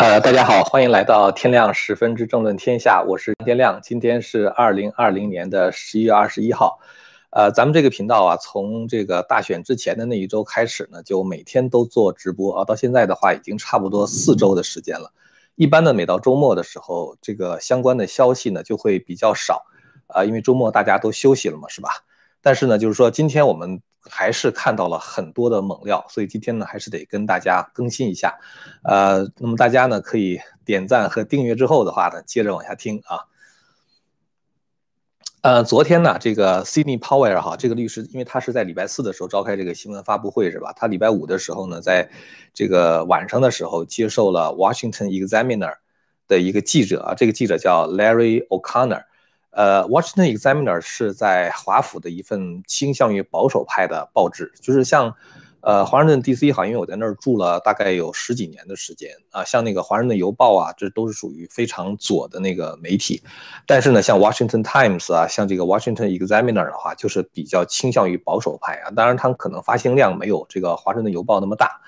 呃，大家好，欢迎来到天亮十分之政论天下，我是天亮。今天是二零二零年的十一月二十一号。呃，咱们这个频道啊，从这个大选之前的那一周开始呢，就每天都做直播啊，到现在的话已经差不多四周的时间了。一般呢，每到周末的时候，这个相关的消息呢就会比较少啊，因为周末大家都休息了嘛，是吧？但是呢，就是说今天我们。还是看到了很多的猛料，所以今天呢还是得跟大家更新一下，呃，那么大家呢可以点赞和订阅之后的话呢，接着往下听啊。呃，昨天呢这个 Sydney Powell 哈，这个律师，因为他是在礼拜四的时候召开这个新闻发布会是吧？他礼拜五的时候呢，在这个晚上的时候接受了 Washington Examiner 的一个记者啊，这个记者叫 Larry O'Connor。呃，Washington Examiner 是在华府的一份倾向于保守派的报纸，就是像，呃，华盛顿 DC 哈，因为我在那儿住了大概有十几年的时间啊，像那个华盛顿邮报啊，这都是属于非常左的那个媒体，但是呢，像 Washington Times 啊，像这个 Washington Examiner 的话，就是比较倾向于保守派啊，当然它可能发行量没有这个华盛顿邮报那么大。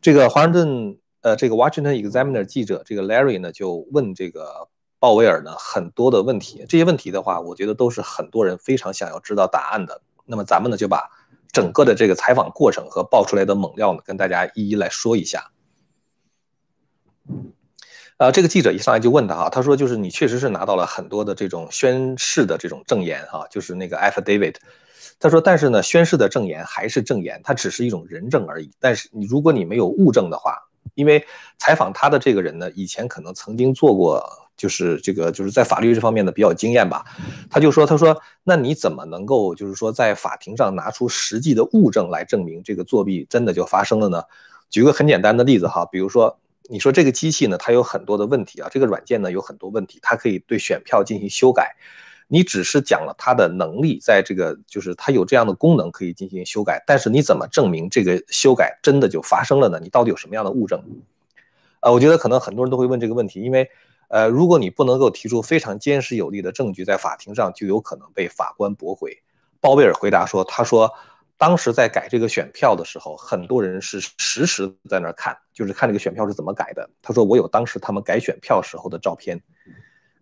这个华盛顿呃，这个 Washington Examiner 记者这个 Larry 呢，就问这个。鲍威尔呢很多的问题，这些问题的话，我觉得都是很多人非常想要知道答案的。那么咱们呢就把整个的这个采访过程和爆出来的猛料呢跟大家一一来说一下。呃，这个记者一上来就问他哈，他说就是你确实是拿到了很多的这种宣誓的这种证言哈，就是那个 affidavit。他说，但是呢，宣誓的证言还是证言，它只是一种人证而已。但是你如果你没有物证的话，因为采访他的这个人呢，以前可能曾经做过。就是这个，就是在法律这方面的比较经验吧。他就说：“他说，那你怎么能够就是说在法庭上拿出实际的物证来证明这个作弊真的就发生了呢？”举个很简单的例子哈，比如说你说这个机器呢，它有很多的问题啊，这个软件呢有很多问题，它可以对选票进行修改。你只是讲了它的能力，在这个就是它有这样的功能可以进行修改，但是你怎么证明这个修改真的就发生了呢？你到底有什么样的物证？呃，我觉得可能很多人都会问这个问题，因为。呃，如果你不能够提出非常坚实有力的证据，在法庭上就有可能被法官驳回。鲍威尔回答说：“他说，当时在改这个选票的时候，很多人是实时在那儿看，就是看这个选票是怎么改的。他说，我有当时他们改选票时候的照片，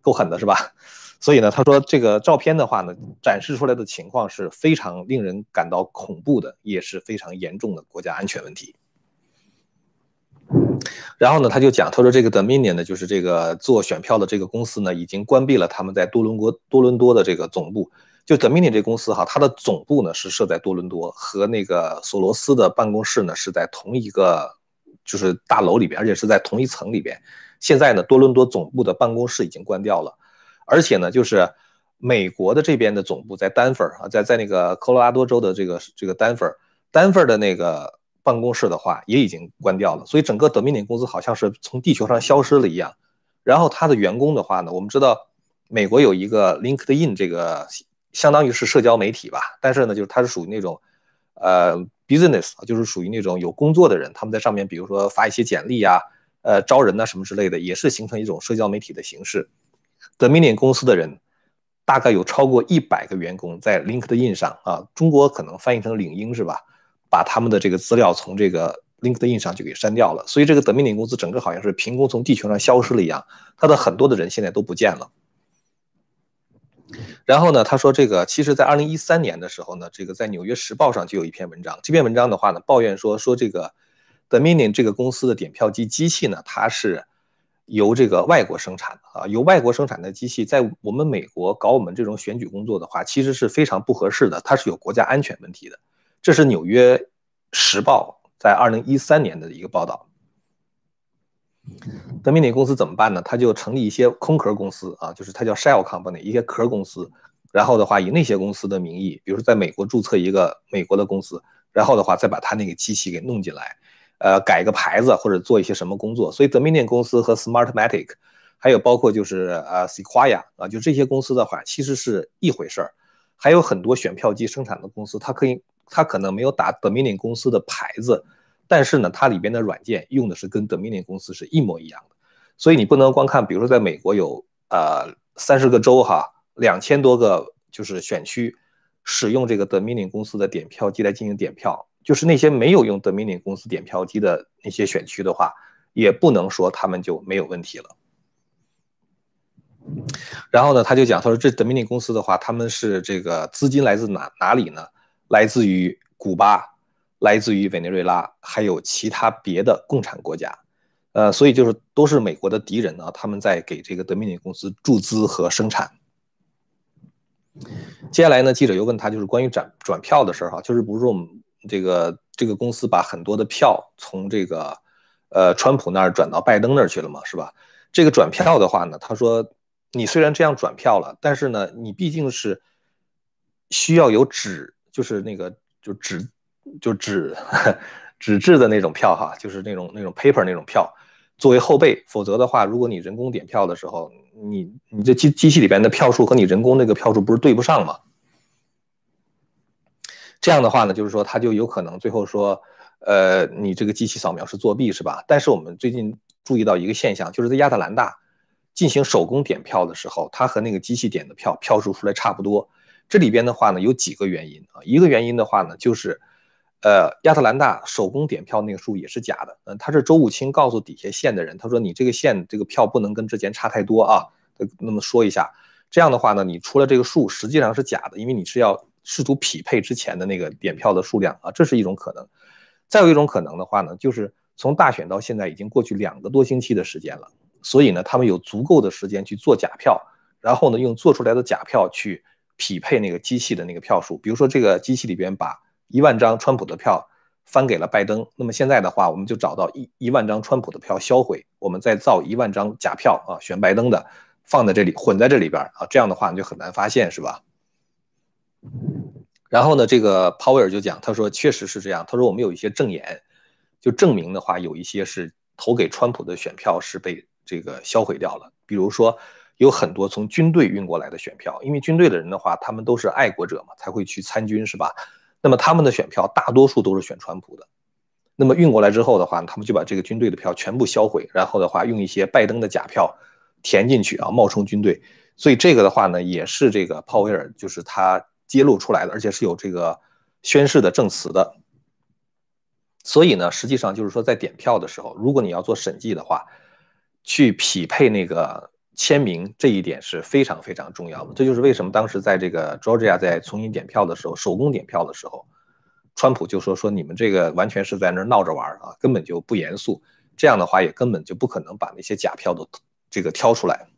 够狠的是吧？所以呢，他说这个照片的话呢，展示出来的情况是非常令人感到恐怖的，也是非常严重的国家安全问题。”然后呢，他就讲，他说这个 Dominion 呢，就是这个做选票的这个公司呢，已经关闭了他们在多伦多多伦多的这个总部。就 Dominion 这公司哈，它的总部呢是设在多伦多，和那个索罗斯的办公室呢是在同一个就是大楼里边，而且是在同一层里边。现在呢，多伦多总部的办公室已经关掉了，而且呢，就是美国的这边的总部在丹佛啊，在在那个科罗拉多州的这个这个丹佛，丹佛的那个。办公室的话也已经关掉了，所以整个德米尼公司好像是从地球上消失了一样。然后他的员工的话呢，我们知道美国有一个 LinkedIn 这个相当于是社交媒体吧，但是呢，就是它是属于那种呃 business，就是属于那种有工作的人，他们在上面比如说发一些简历啊，呃招人呐什么之类的，也是形成一种社交媒体的形式。Dominion 公司的人大概有超过一百个员工在 LinkedIn 上啊，中国可能翻译成领英是吧？把他们的这个资料从这个 LinkedIn 上就给删掉了，所以这个 Dominion 公司整个好像是凭空从地球上消失了一样，他的很多的人现在都不见了。然后呢，他说这个其实，在二零一三年的时候呢，这个在《纽约时报》上就有一篇文章，这篇文章的话呢，抱怨说说这个 Dominion 这个公司的点票机机器呢，它是由这个外国生产的啊，由外国生产的机器在我们美国搞我们这种选举工作的话，其实是非常不合适的，它是有国家安全问题的。这是《纽约时报》在二零一三年的一个报道。德米尼公司怎么办呢？他就成立一些空壳公司啊，就是它叫 shell company，一些壳公司。然后的话，以那些公司的名义，比如说在美国注册一个美国的公司，然后的话再把它那个机器给弄进来，呃，改个牌子或者做一些什么工作。所以 Dominion 公司和 Smartmatic，还有包括就是呃 Sequoia 啊，就这些公司的话，其实是一回事儿。还有很多选票机生产的公司，它可以。它可能没有打 Dominion 公司的牌子，但是呢，它里边的软件用的是跟 Dominion 公司是一模一样的，所以你不能光看，比如说在美国有呃三十个州哈，两千多个就是选区使用这个 Dominion 公司的点票机来进行点票，就是那些没有用 Dominion 公司点票机的那些选区的话，也不能说他们就没有问题了。然后呢，他就讲，他说这 Dominion 公司的话，他们是这个资金来自哪哪里呢？来自于古巴，来自于委内瑞拉，还有其他别的共产国家。呃，所以就是都是美国的敌人呢，他们在给这个 dominic 公司注资和生产。接下来呢，记者又问他，就是关于转转票的事儿哈，就是不是我们这个这个公司把很多的票从这个呃川普那儿转到拜登那儿去了嘛，是吧？这个转票的话呢，他说你虽然这样转票了，但是呢，你毕竟是需要有纸，就是那个就纸就纸 纸质的那种票哈，就是那种那种 paper 那种票。作为后备，否则的话，如果你人工点票的时候，你你这机机器里边的票数和你人工那个票数不是对不上吗？这样的话呢，就是说它就有可能最后说，呃，你这个机器扫描是作弊是吧？但是我们最近注意到一个现象，就是在亚特兰大进行手工点票的时候，它和那个机器点的票票数出来差不多。这里边的话呢，有几个原因啊，一个原因的话呢，就是。呃，亚特兰大手工点票那个数也是假的。嗯，他是周武清告诉底下县的人，他说你这个县这个票不能跟之前差太多啊。那么说一下，这样的话呢，你出了这个数实际上是假的，因为你是要试图匹配之前的那个点票的数量啊，这是一种可能。再有一种可能的话呢，就是从大选到现在已经过去两个多星期的时间了，所以呢，他们有足够的时间去做假票，然后呢，用做出来的假票去匹配那个机器的那个票数。比如说这个机器里边把。一万张川普的票翻给了拜登，那么现在的话，我们就找到一一万张川普的票销毁，我们再造一万张假票啊，选拜登的放在这里混在这里边啊，这样的话你就很难发现，是吧？然后呢，这个鲍威尔就讲，他说确实是这样，他说我们有一些证言，就证明的话，有一些是投给川普的选票是被这个销毁掉了，比如说有很多从军队运过来的选票，因为军队的人的话，他们都是爱国者嘛，才会去参军，是吧？那么他们的选票大多数都是选川普的，那么运过来之后的话，他们就把这个军队的票全部销毁，然后的话用一些拜登的假票填进去啊，冒充军队。所以这个的话呢，也是这个鲍威尔就是他揭露出来的，而且是有这个宣誓的证词的。所以呢，实际上就是说在点票的时候，如果你要做审计的话，去匹配那个。签名这一点是非常非常重要的，这就是为什么当时在这个 Georgia 在重新点票的时候，手工点票的时候，川普就说说你们这个完全是在那儿闹着玩啊，根本就不严肃，这样的话也根本就不可能把那些假票都这个挑出来。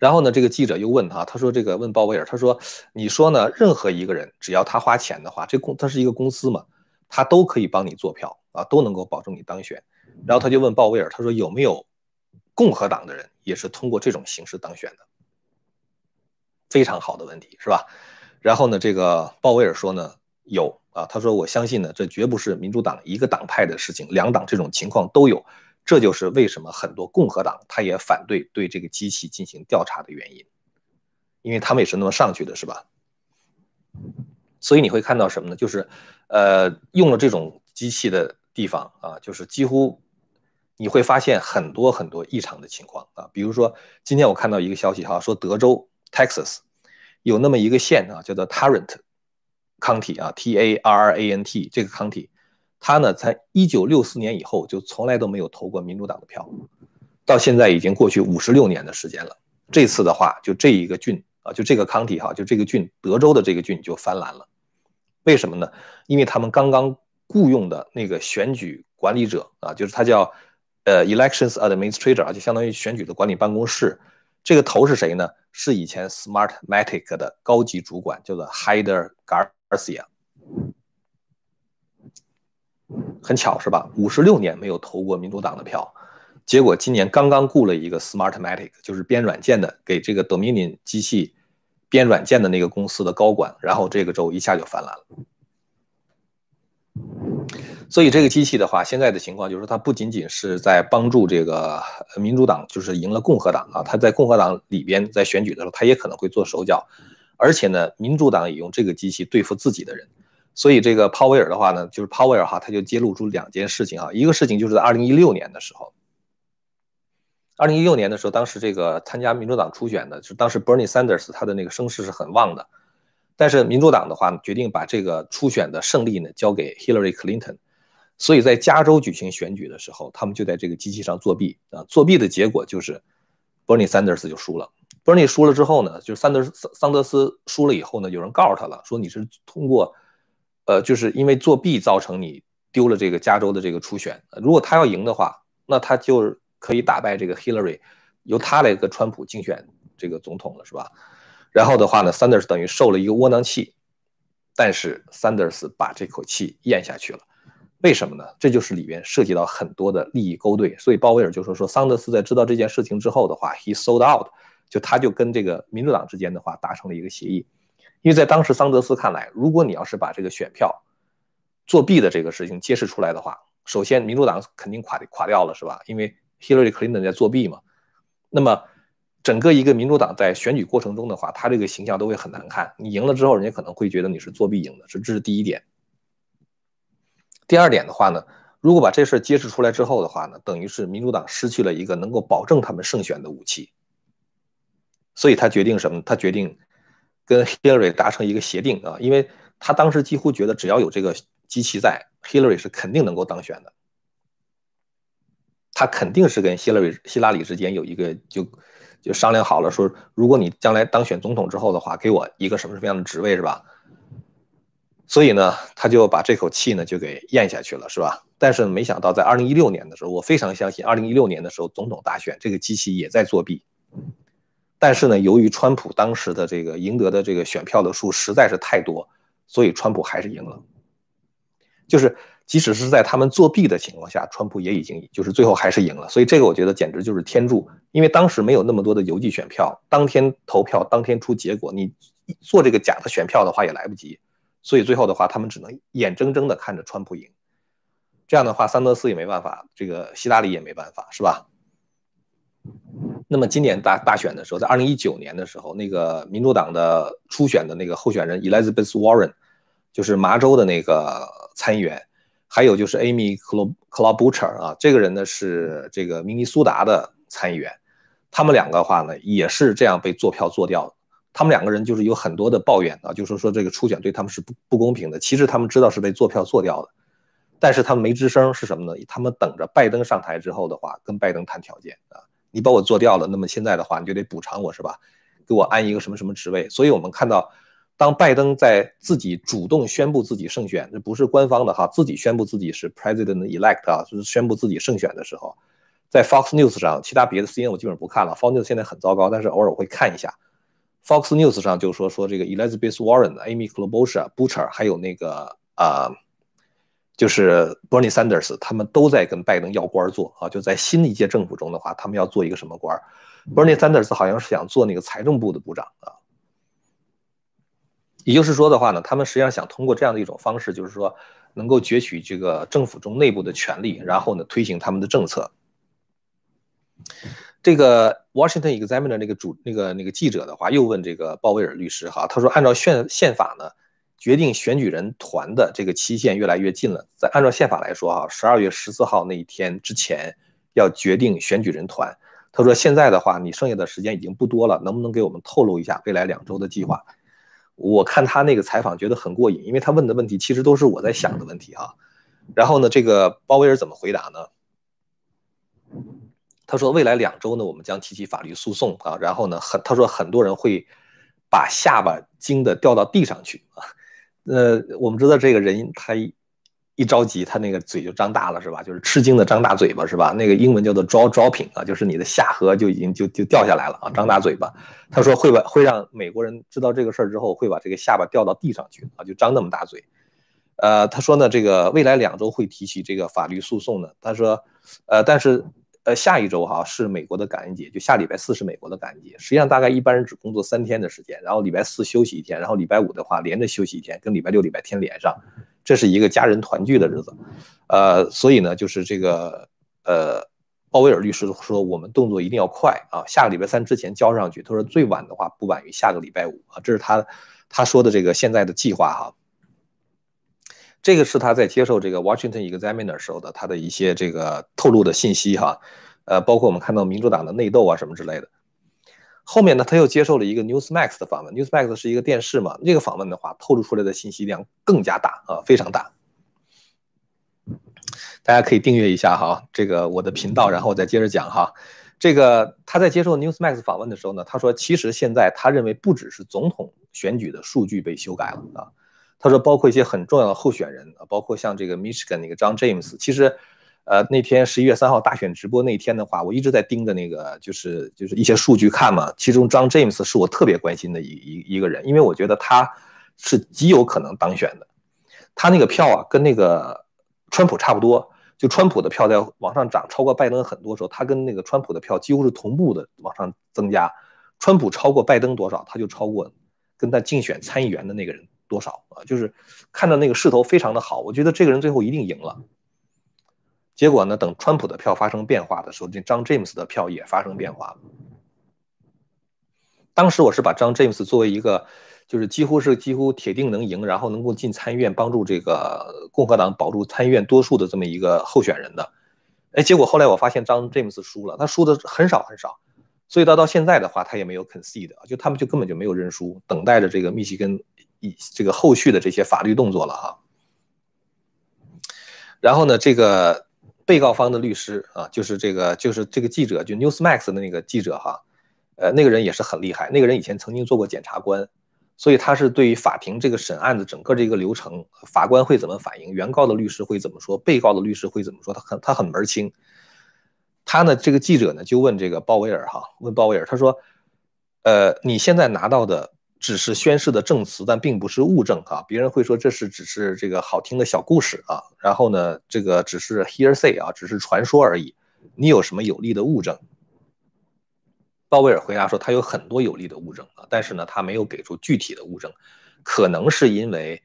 然后呢，这个记者又问他，他说这个问鲍威尔，他说你说呢？任何一个人只要他花钱的话，这公他是一个公司嘛，他都可以帮你做票啊，都能够保证你当选。然后他就问鲍威尔，他说有没有？共和党的人也是通过这种形式当选的，非常好的问题，是吧？然后呢，这个鲍威尔说呢，有啊，他说我相信呢，这绝不是民主党一个党派的事情，两党这种情况都有，这就是为什么很多共和党他也反对对这个机器进行调查的原因，因为他们也是那么上去的，是吧？所以你会看到什么呢？就是，呃，用了这种机器的地方啊，就是几乎。你会发现很多很多异常的情况啊，比如说今天我看到一个消息哈，说德州 Texas 有那么一个县啊，叫做 Tarrant County 啊，T A R R A N T 这个 county，他呢在一九六四年以后就从来都没有投过民主党的票，到现在已经过去五十六年的时间了。这次的话，就这一个郡啊，就这个 county 哈，就这个郡，德州的这个郡就翻蓝了。为什么呢？因为他们刚刚雇佣的那个选举管理者啊，就是他叫。呃，elections administrator 啊，就相当于选举的管理办公室。这个头是谁呢？是以前 Smartmatic 的高级主管，叫做 Hyder Garcia。很巧是吧？五十六年没有投过民主党的票，结果今年刚刚雇了一个 Smartmatic，就是编软件的，给这个 Dominion 机器编软件的那个公司的高管，然后这个州一下就翻蓝了。所以这个机器的话，现在的情况就是，它不仅仅是在帮助这个民主党，就是赢了共和党啊，它在共和党里边在选举的时候，它也可能会做手脚，而且呢，民主党也用这个机器对付自己的人。所以这个鲍威尔的话呢，就是鲍威尔哈，他就揭露出两件事情啊，一个事情就是在二零一六年的时候，二零一六年的时候，当时这个参加民主党初选的，就当时 Bernie Sanders 他的那个声势是很旺的，但是民主党的话决定把这个初选的胜利呢交给 Hillary Clinton。所以在加州举行选举的时候，他们就在这个机器上作弊啊，作弊的结果就是 Bernie Sanders 就输了。Bernie 输了之后呢，就是桑德斯桑德斯输了以后呢，有人告诉他了，说你是通过，呃，就是因为作弊造成你丢了这个加州的这个初选。如果他要赢的话，那他就可以打败这个 Hillary，由他来跟川普竞选这个总统了，是吧？然后的话呢，Sanders 等于受了一个窝囊气，但是 Sanders 把这口气咽下去了。为什么呢？这就是里边涉及到很多的利益勾兑。所以鲍威尔就说说桑德斯在知道这件事情之后的话，he sold out。就他就跟这个民主党之间的话达成了一个协议，因为在当时桑德斯看来，如果你要是把这个选票作弊的这个事情揭示出来的话，首先民主党肯定垮垮掉了，是吧？因为 Hillary Clinton 在作弊嘛。那么整个一个民主党在选举过程中的话，他这个形象都会很难看。你赢了之后，人家可能会觉得你是作弊赢的，这这是第一点。第二点的话呢，如果把这事揭示出来之后的话呢，等于是民主党失去了一个能够保证他们胜选的武器。所以他决定什么？他决定跟 Hillary 达成一个协定啊，因为他当时几乎觉得只要有这个机器在，Hillary 是肯定能够当选的。他肯定是跟希拉里希拉里之间有一个就就商量好了，说如果你将来当选总统之后的话，给我一个什么什么样的职位是吧？所以呢，他就把这口气呢就给咽下去了，是吧？但是没想到在二零一六年的时候，我非常相信二零一六年的时候总统大选这个机器也在作弊。但是呢，由于川普当时的这个赢得的这个选票的数实在是太多，所以川普还是赢了。就是即使是在他们作弊的情况下，川普也已经就是最后还是赢了。所以这个我觉得简直就是天助，因为当时没有那么多的邮寄选票，当天投票当天出结果，你做这个假的选票的话也来不及。所以最后的话，他们只能眼睁睁的看着川普赢。这样的话，桑德斯也没办法，这个希拉里也没办法，是吧？那么今年大大选的时候，在二零一九年的时候，那个民主党的初选的那个候选人 Elizabeth Warren，就是麻州的那个参议员，还有就是 Amy Klobuchar 啊，这个人呢是这个明尼苏达的参议员，他们两个的话呢也是这样被做票做掉的。他们两个人就是有很多的抱怨啊，就是说这个初选对他们是不不公平的。其实他们知道是被做票做掉的，但是他们没吱声是什么呢？他们等着拜登上台之后的话，跟拜登谈条件啊。你把我做掉了，那么现在的话你就得补偿我是吧？给我安一个什么什么职位？所以我们看到，当拜登在自己主动宣布自己胜选，这不是官方的哈，自己宣布自己是 president elect 啊，就是宣布自己胜选的时候，在 Fox News 上，其他别的 CNN 我基本上不看了，Fox News 现在很糟糕，但是偶尔我会看一下。Fox News 上就说说这个 Elizabeth Warren、Amy Klobuchar、Butcher 还有那个啊。就是 Bernie Sanders，他们都在跟拜登要官做啊，就在新一届政府中的话，他们要做一个什么官？Bernie Sanders 好像是想做那个财政部的部长啊。也就是说的话呢，他们实际上想通过这样的一种方式，就是说能够攫取这个政府中内部的权利，然后呢推行他们的政策。这个 Washington Examiner 那个主那个那个记者的话，又问这个鲍威尔律师哈，他说按照宪宪法呢？决定选举人团的这个期限越来越近了。在按照宪法来说，哈，十二月十四号那一天之前要决定选举人团。他说：“现在的话，你剩下的时间已经不多了，能不能给我们透露一下未来两周的计划？”我看他那个采访觉得很过瘾，因为他问的问题其实都是我在想的问题啊。然后呢，这个鲍威尔怎么回答呢？他说：“未来两周呢，我们将提起法律诉讼啊。然后呢，很他说很多人会把下巴惊的掉到地上去啊。”呃，我们知道这个人他一着急，他那个嘴就张大了，是吧？就是吃惊的张大嘴巴，是吧？那个英文叫做 jaw dropping 啊，就是你的下颌就已经就就掉下来了啊，张大嘴巴。他说会把会让美国人知道这个事儿之后，会把这个下巴掉到地上去啊，就张那么大嘴。呃，他说呢，这个未来两周会提起这个法律诉讼呢。他说，呃，但是。呃，下一周哈是美国的感恩节，就下礼拜四是美国的感恩节。实际上，大概一般人只工作三天的时间，然后礼拜四休息一天，然后礼拜五的话连着休息一天，跟礼拜六、礼拜天连上，这是一个家人团聚的日子。呃，所以呢，就是这个呃，鲍威尔律师说，我们动作一定要快啊，下个礼拜三之前交上去。他说最晚的话不晚于下个礼拜五啊，这是他他说的这个现在的计划哈。这个是他在接受这个 Washington Examiner 时候的他的一些这个透露的信息哈，呃，包括我们看到民主党的内斗啊什么之类的。后面呢，他又接受了一个 Newsmax 的访问，Newsmax 是一个电视嘛，那个访问的话透露出来的信息量更加大啊，非常大。大家可以订阅一下哈，这个我的频道，然后我再接着讲哈。这个他在接受 Newsmax 访问的时候呢，他说，其实现在他认为不只是总统选举的数据被修改了啊，他说包括一些很重要的候选人啊，包括像这个 Michigan 那个 John James，其实，呃，那天十一月三号大选直播那天的话，我一直在盯着那个就是就是一些数据看嘛，其中 John James 是我特别关心的一一一个人，因为我觉得他是极有可能当选的，他那个票啊跟那个川普差不多。就川普的票在往上涨，超过拜登很多时候，他跟那个川普的票几乎是同步的往上增加。川普超过拜登多少，他就超过跟他竞选参议员的那个人多少啊？就是看到那个势头非常的好，我觉得这个人最后一定赢了。结果呢，等川普的票发生变化的时候，这张 James 的票也发生变化了。当时我是把张 James 作为一个。就是几乎是几乎铁定能赢，然后能够进参议院，帮助这个共和党保住参议院多数的这么一个候选人的，哎，结果后来我发现张詹姆斯输了，他输的很少很少，所以到到现在的话，他也没有 concede，就他们就根本就没有认输，等待着这个密西根以这个后续的这些法律动作了哈。然后呢，这个被告方的律师啊，就是这个就是这个记者，就 Newsmax 的那个记者哈，呃，那个人也是很厉害，那个人以前曾经做过检察官。所以他是对于法庭这个审案的整个这个流程，法官会怎么反应，原告的律师会怎么说，被告的律师会怎么说，他很他很门清。他呢，这个记者呢就问这个鲍威尔哈，问鲍威尔，他说，呃，你现在拿到的只是宣誓的证词，但并不是物证啊。别人会说这是只是这个好听的小故事啊，然后呢，这个只是 hearsay 啊，只是传说而已。你有什么有力的物证？鲍威尔回答说：“他有很多有力的物证啊，但是呢，他没有给出具体的物证，可能是因为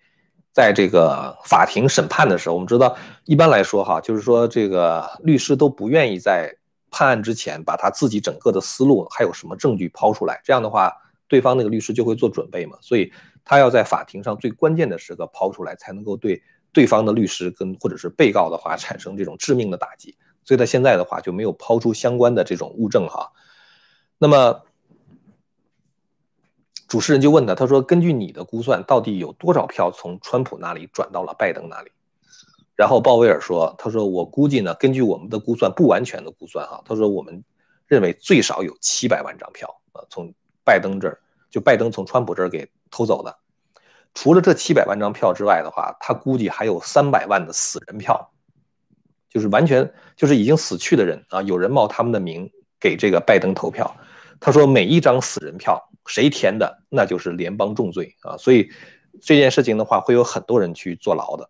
在这个法庭审判的时候，我们知道，一般来说哈，就是说这个律师都不愿意在判案之前把他自己整个的思路还有什么证据抛出来，这样的话，对方那个律师就会做准备嘛，所以他要在法庭上最关键的时刻抛出来，才能够对对方的律师跟或者是被告的话产生这种致命的打击，所以他现在的话就没有抛出相关的这种物证哈。”那么，主持人就问他，他说：“根据你的估算，到底有多少票从川普那里转到了拜登那里？”然后鲍威尔说：“他说我估计呢，根据我们的估算，不完全的估算哈，他说我们认为最少有七百万张票啊，从拜登这儿就拜登从川普这儿给偷走的。除了这七百万张票之外的话，他估计还有三百万的死人票，就是完全就是已经死去的人啊，有人冒他们的名。”给这个拜登投票，他说每一张死人票谁填的，那就是联邦重罪啊！所以这件事情的话，会有很多人去坐牢的。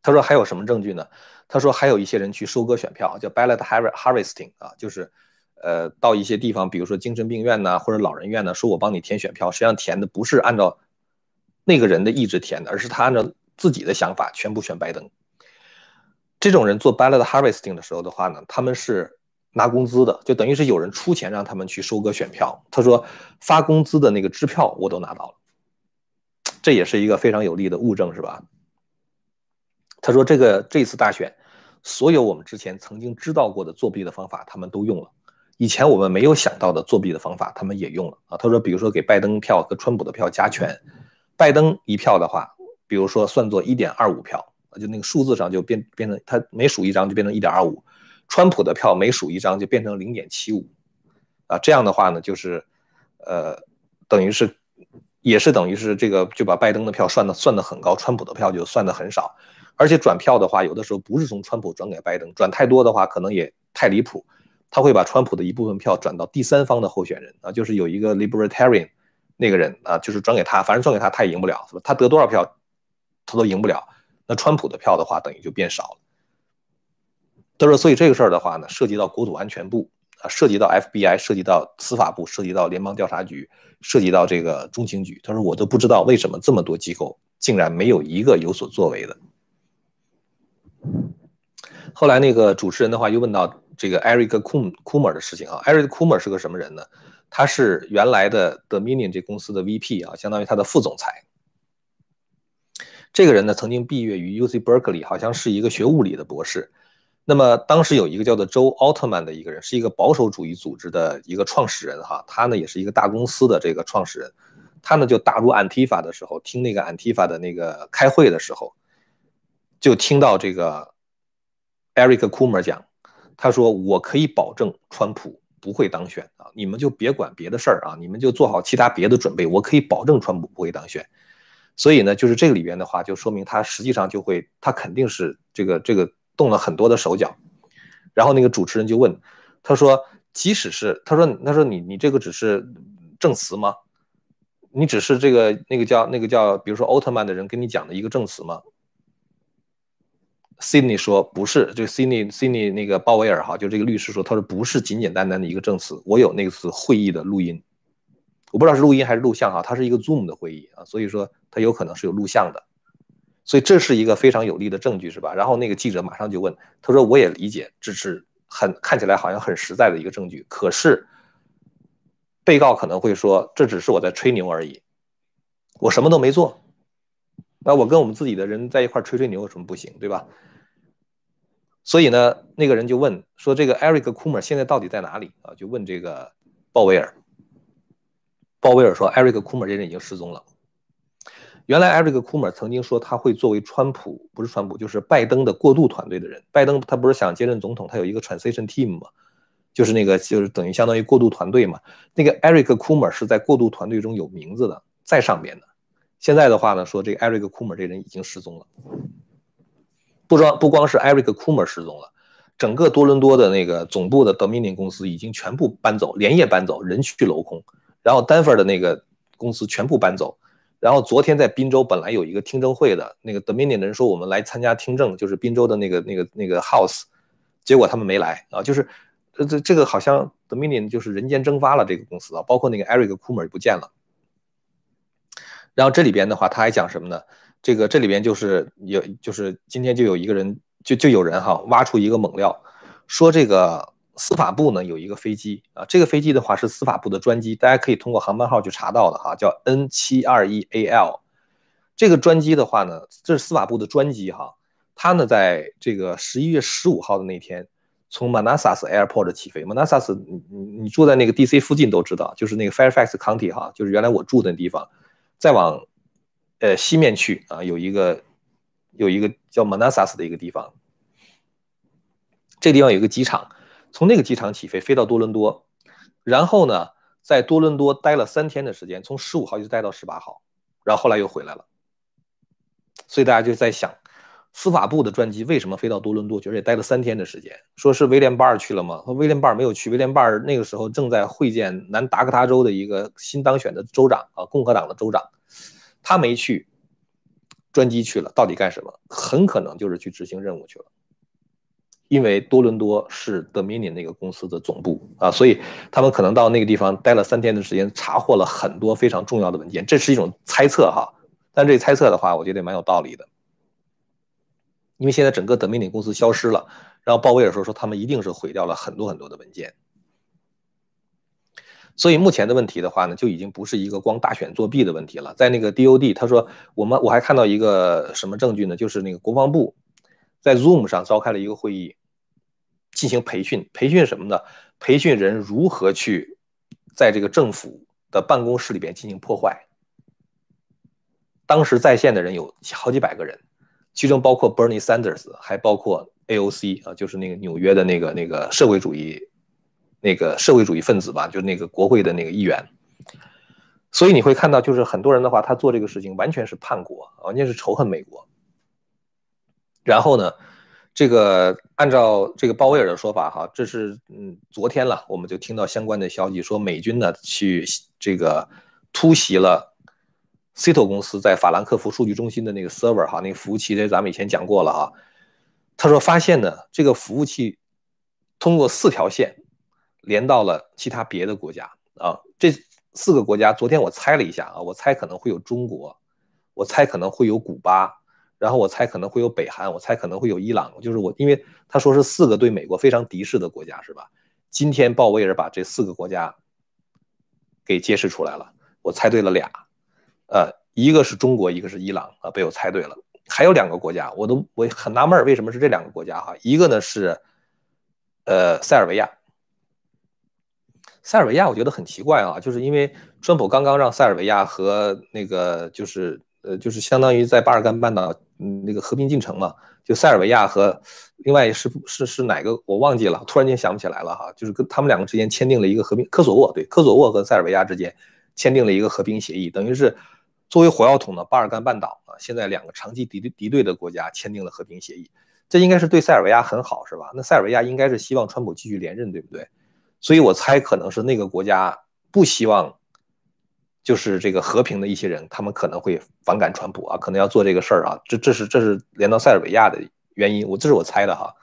他说还有什么证据呢？他说还有一些人去收割选票，叫 ballot harvesting 啊，就是呃到一些地方，比如说精神病院呐或者老人院呢，说我帮你填选票，实际上填的不是按照那个人的意志填的，而是他按照自己的想法全部选拜登。这种人做 ballot harvesting 的时候的话呢，他们是。拿工资的，就等于是有人出钱让他们去收割选票。他说发工资的那个支票我都拿到了，这也是一个非常有利的物证，是吧？他说这个这次大选，所有我们之前曾经知道过的作弊的方法，他们都用了；以前我们没有想到的作弊的方法，他们也用了啊。他说，比如说给拜登票和川普的票加权，拜登一票的话，比如说算作一点二五票，就那个数字上就变变成他每数一张就变成一点二五。川普的票每数一张就变成零点七五，啊，这样的话呢，就是，呃，等于是，也是等于是这个就把拜登的票算的算的很高，川普的票就算的很少，而且转票的话，有的时候不是从川普转给拜登，转太多的话可能也太离谱，他会把川普的一部分票转到第三方的候选人啊，就是有一个 libertarian 那个人啊，就是转给他，反正转给他他也赢不了，是吧？他得多少票，他都赢不了，那川普的票的话等于就变少了。他说：“所以这个事儿的话呢，涉及到国土安全部啊，涉及到 FBI，涉及到司法部，涉及到联邦调查局，涉及到这个中情局。他说我都不知道为什么这么多机构竟然没有一个有所作为的。”后来那个主持人的话又问到这个 Eric Kum Kummer 的事情啊，Eric Kummer 是个什么人呢？他是原来的 Dominion 这公司的 VP 啊，相当于他的副总裁。这个人呢，曾经毕业于 UC Berkeley，好像是一个学物理的博士。那么当时有一个叫做周奥特曼的一个人，是一个保守主义组织的一个创始人哈，他呢也是一个大公司的这个创始人，他呢就打入 Antifa 的时候，听那个 Antifa 的那个开会的时候，就听到这个 Eric Coomer 讲，他说我可以保证川普不会当选啊，你们就别管别的事儿啊，你们就做好其他别的准备，我可以保证川普不会当选。所以呢，就是这个里边的话，就说明他实际上就会，他肯定是这个这个动了很多的手脚。然后那个主持人就问，他说，即使是他说他说你你这个只是证词吗？你只是这个那个叫那个叫比如说奥特曼的人跟你讲的一个证词吗？Sydney 说不是，就 Sydney Sydney 那个鲍威尔哈，就这个律师说，他说不是简简单单的一个证词，我有那次会议的录音。我不知道是录音还是录像哈，它是一个 Zoom 的会议啊，所以说它有可能是有录像的，所以这是一个非常有力的证据，是吧？然后那个记者马上就问，他说：“我也理解，这是很看起来好像很实在的一个证据，可是被告可能会说，这只是我在吹牛而已，我什么都没做，那我跟我们自己的人在一块吹吹牛有什么不行，对吧？所以呢，那个人就问说，这个 Eric Coomer 现在到底在哪里啊？就问这个鲍威尔。鲍威尔说：“Eric Coomer 这人已经失踪了。原来，Eric Coomer 曾经说他会作为川普，不是川普，就是拜登的过渡团队的人。拜登他不是想接任总统，他有一个 transition team 嘛，就是那个就是等于相当于过渡团队嘛。那个 Eric Coomer 是在过渡团队中有名字的，在上边的。现在的话呢，说这个 Eric Coomer 这人已经失踪了。不光不光是 Eric Coomer 失踪了，整个多伦多的那个总部的 Dominion 公司已经全部搬走，连夜搬走，人去楼空。”然后丹佛的那个公司全部搬走，然后昨天在滨州本来有一个听证会的那个 Dominion 的人说我们来参加听证，就是滨州的那个那个那个 House，结果他们没来啊，就是这这这个好像 Dominion 就是人间蒸发了这个公司啊，包括那个 Eric Coomer 不见了。然后这里边的话他还讲什么呢？这个这里边就是有就是今天就有一个人就就有人哈挖出一个猛料，说这个。司法部呢有一个飞机啊，这个飞机的话是司法部的专机，大家可以通过航班号去查到的哈，叫 N 七二一 AL。这个专机的话呢，这是司法部的专机哈，它呢在这个十一月十五号的那天从 Manassas Airport 起飞。Manassas，你你你住在那个 DC 附近都知道，就是那个 Fairfax County 哈，就是原来我住的地方。再往呃西面去啊，有一个有一个叫 Manassas 的一个地方，这地方有一个机场。从那个机场起飞，飞到多伦多，然后呢，在多伦多待了三天的时间，从十五号一直待到十八号，然后后来又回来了。所以大家就在想，司法部的专机为什么飞到多伦多，觉得也待了三天的时间？说是威廉巴尔去了吗？威廉巴尔没有去，威廉巴尔那个时候正在会见南达科他州的一个新当选的州长啊，共和党的州长，他没去，专机去了，到底干什么？很可能就是去执行任务去了。因为多伦多是 Dominion 那个公司的总部啊，所以他们可能到那个地方待了三天的时间，查获了很多非常重要的文件。这是一种猜测哈，但这猜测的话，我觉得也蛮有道理的。因为现在整个 Dominion 公司消失了，然后鲍威尔说说他们一定是毁掉了很多很多的文件。所以目前的问题的话呢，就已经不是一个光大选作弊的问题了。在那个 DOD，他说我们我还看到一个什么证据呢？就是那个国防部在 Zoom 上召开了一个会议。进行培训，培训什么呢？培训人如何去在这个政府的办公室里边进行破坏。当时在线的人有好几百个人，其中包括 Bernie Sanders，还包括 AOC 啊，就是那个纽约的那个那个社会主义那个社会主义分子吧，就是那个国会的那个议员。所以你会看到，就是很多人的话，他做这个事情完全是叛国，完全是仇恨美国。然后呢？这个按照这个鲍威尔的说法，哈，这是嗯，昨天了，我们就听到相关的消息，说美军呢去这个突袭了 Cito 公司在法兰克福数据中心的那个 server，哈，那个服务器，这咱们以前讲过了哈。他说发现呢，这个服务器通过四条线连到了其他别的国家啊，这四个国家，昨天我猜了一下啊，我猜可能会有中国，我猜可能会有古巴。然后我猜可能会有北韩，我猜可能会有伊朗，就是我，因为他说是四个对美国非常敌视的国家，是吧？今天鲍威尔把这四个国家给揭示出来了，我猜对了俩，呃，一个是中国，一个是伊朗啊，被我猜对了。还有两个国家，我都我很纳闷，为什么是这两个国家哈？一个呢是呃塞尔维亚，塞尔维亚我觉得很奇怪啊，就是因为川普刚刚让塞尔维亚和那个就是呃就是相当于在巴尔干半岛。那个和平进程嘛，就塞尔维亚和另外是是是哪个我忘记了，突然间想不起来了哈，就是跟他们两个之间签订了一个和平，科索沃对，科索沃和塞尔维亚之间签订了一个和平协议，等于是作为火药桶的巴尔干半岛啊，现在两个长期敌对敌对的国家签订了和平协议，这应该是对塞尔维亚很好是吧？那塞尔维亚应该是希望川普继续连任对不对？所以我猜可能是那个国家不希望。就是这个和平的一些人，他们可能会反感川普啊，可能要做这个事儿啊，这这是这是连到塞尔维亚的原因，我这是我猜的哈。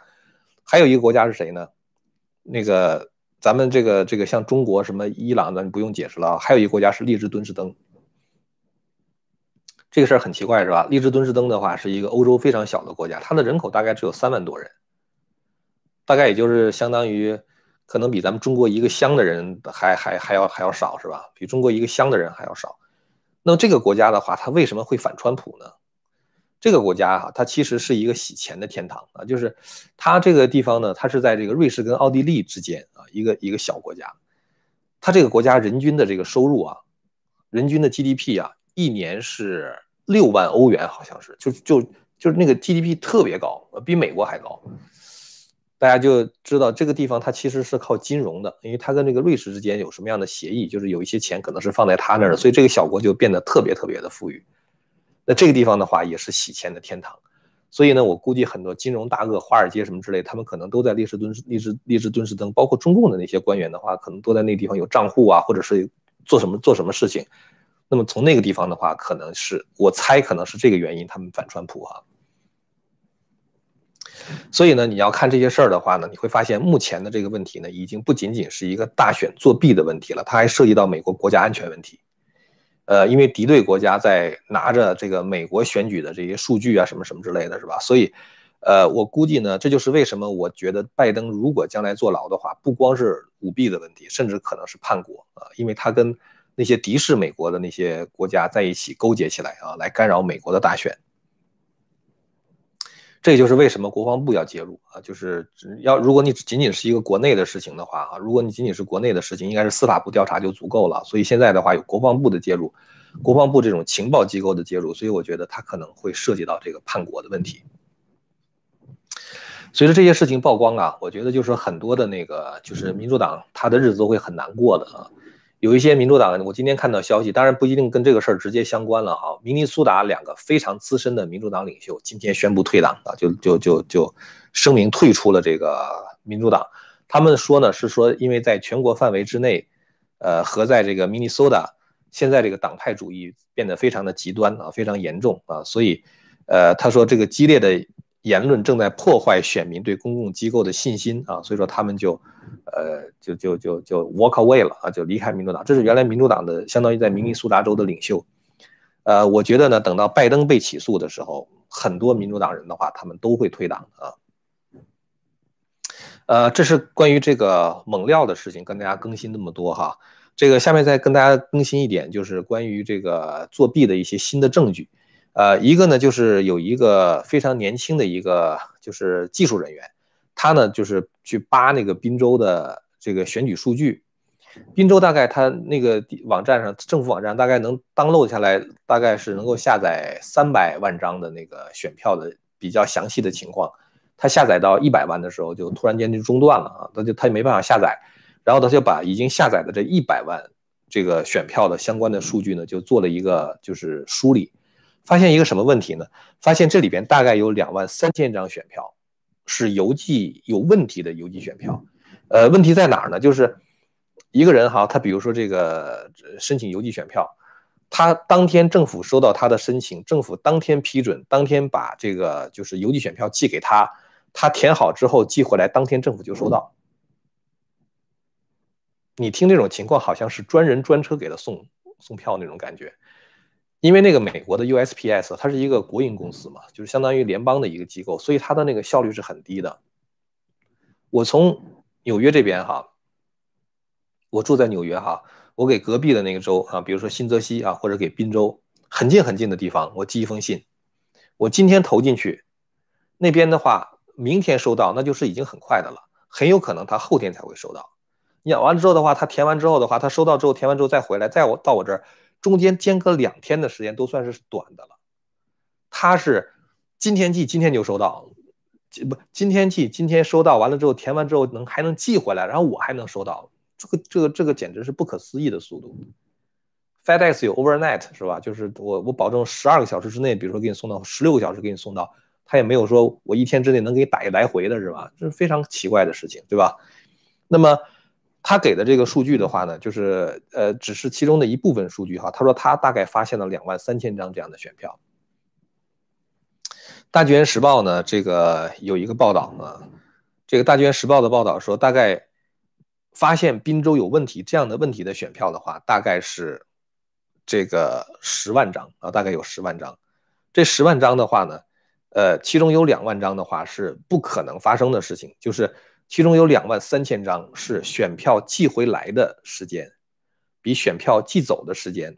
还有一个国家是谁呢？那个咱们这个这个像中国什么伊朗的不用解释了，还有一个国家是利兹敦士登。这个事儿很奇怪是吧？利兹敦士登的话是一个欧洲非常小的国家，它的人口大概只有三万多人，大概也就是相当于。可能比咱们中国一个乡的人还还还要还要少是吧？比中国一个乡的人还要少。那么这个国家的话，它为什么会反川普呢？这个国家哈，它其实是一个洗钱的天堂啊，就是它这个地方呢，它是在这个瑞士跟奥地利之间啊，一个一个小国家。它这个国家人均的这个收入啊，人均的 GDP 啊，一年是六万欧元，好像是，就就就是那个 GDP 特别高，比美国还高。大家就知道这个地方它其实是靠金融的，因为它跟那个瑞士之间有什么样的协议，就是有一些钱可能是放在他那儿，所以这个小国就变得特别特别的富裕。那这个地方的话也是洗钱的天堂，所以呢，我估计很多金融大鳄、华尔街什么之类，他们可能都在利士敦士、利士、利士敦士登，包括中共的那些官员的话，可能都在那个地方有账户啊，或者是做什么做什么事情。那么从那个地方的话，可能是我猜可能是这个原因，他们反川普哈。所以呢，你要看这些事儿的话呢，你会发现目前的这个问题呢，已经不仅仅是一个大选作弊的问题了，它还涉及到美国国家安全问题。呃，因为敌对国家在拿着这个美国选举的这些数据啊，什么什么之类的是吧？所以，呃，我估计呢，这就是为什么我觉得拜登如果将来坐牢的话，不光是舞弊的问题，甚至可能是叛国啊，因为他跟那些敌视美国的那些国家在一起勾结起来啊，来干扰美国的大选。这就是为什么国防部要介入啊，就是要如果你仅仅是一个国内的事情的话啊，如果你仅仅是国内的事情，应该是司法部调查就足够了。所以现在的话有国防部的介入，国防部这种情报机构的介入，所以我觉得它可能会涉及到这个叛国的问题。随着这些事情曝光啊，我觉得就是很多的那个就是民主党他的日子都会很难过的啊。有一些民主党，我今天看到消息，当然不一定跟这个事儿直接相关了哈。明尼苏达两个非常资深的民主党领袖今天宣布退党啊，就就就就声明退出了这个民主党。他们说呢，是说因为在全国范围之内，呃，和在这个明尼苏达，现在这个党派主义变得非常的极端啊，非常严重啊，所以，呃，他说这个激烈的。言论正在破坏选民对公共机构的信心啊，所以说他们就，呃，就就就就 walk away 了啊，就离开民主党。这是原来民主党的，相当于在明尼苏达州的领袖。呃，我觉得呢，等到拜登被起诉的时候，很多民主党人的话，他们都会退党啊。呃，这是关于这个猛料的事情，跟大家更新那么多哈。这个下面再跟大家更新一点，就是关于这个作弊的一些新的证据。呃，一个呢，就是有一个非常年轻的一个就是技术人员，他呢就是去扒那个滨州的这个选举数据。滨州大概他那个网站上，政府网站大概能 download 下来，大概是能够下载三百万张的那个选票的比较详细的情况。他下载到一百万的时候，就突然间就中断了啊，他就他也没办法下载，然后他就把已经下载的这一百万这个选票的相关的数据呢，就做了一个就是梳理。发现一个什么问题呢？发现这里边大概有两万三千张选票是邮寄有问题的邮寄选票。呃，问题在哪儿呢？就是一个人哈，他比如说这个申请邮寄选票，他当天政府收到他的申请，政府当天批准，当天把这个就是邮寄选票寄给他，他填好之后寄回来，当天政府就收到。你听这种情况，好像是专人专车给他送送票那种感觉。因为那个美国的 USPS 它是一个国营公司嘛，就是相当于联邦的一个机构，所以它的那个效率是很低的。我从纽约这边哈，我住在纽约哈，我给隔壁的那个州啊，比如说新泽西啊，或者给宾州，很近很近的地方，我寄一封信，我今天投进去，那边的话明天收到，那就是已经很快的了，很有可能他后天才会收到。你养完了之后的话，他填完之后的话，他收到之后填完之后再回来，再我到我这儿。中间间隔两天的时间都算是短的了，他是今天寄今天就收到，不今天寄，今天收到完了之后填完之后能还能寄回来，然后我还能收到，这个这个这个简直是不可思议的速度。FedEx 有 overnight 是吧？就是我我保证十二个小时之内，比如说给你送到十六个小时给你送到，他也没有说我一天之内能给你打一来回的是吧？这是非常奇怪的事情，对吧？那么他给的这个数据的话呢，就是呃只是其中的一部分数据哈。他说他大概发现了两万三千张这样的选票。大纪元时报呢，这个有一个报道啊，这个大纪元时报的报道说，大概发现滨州有问题这样的问题的选票的话，大概是。这个十万张啊，大概有十万张。这十万张的话呢，呃，其中有两万张的话是不可能发生的事情，就是其中有两万三千张是选票寄回来的时间，比选票寄走的时间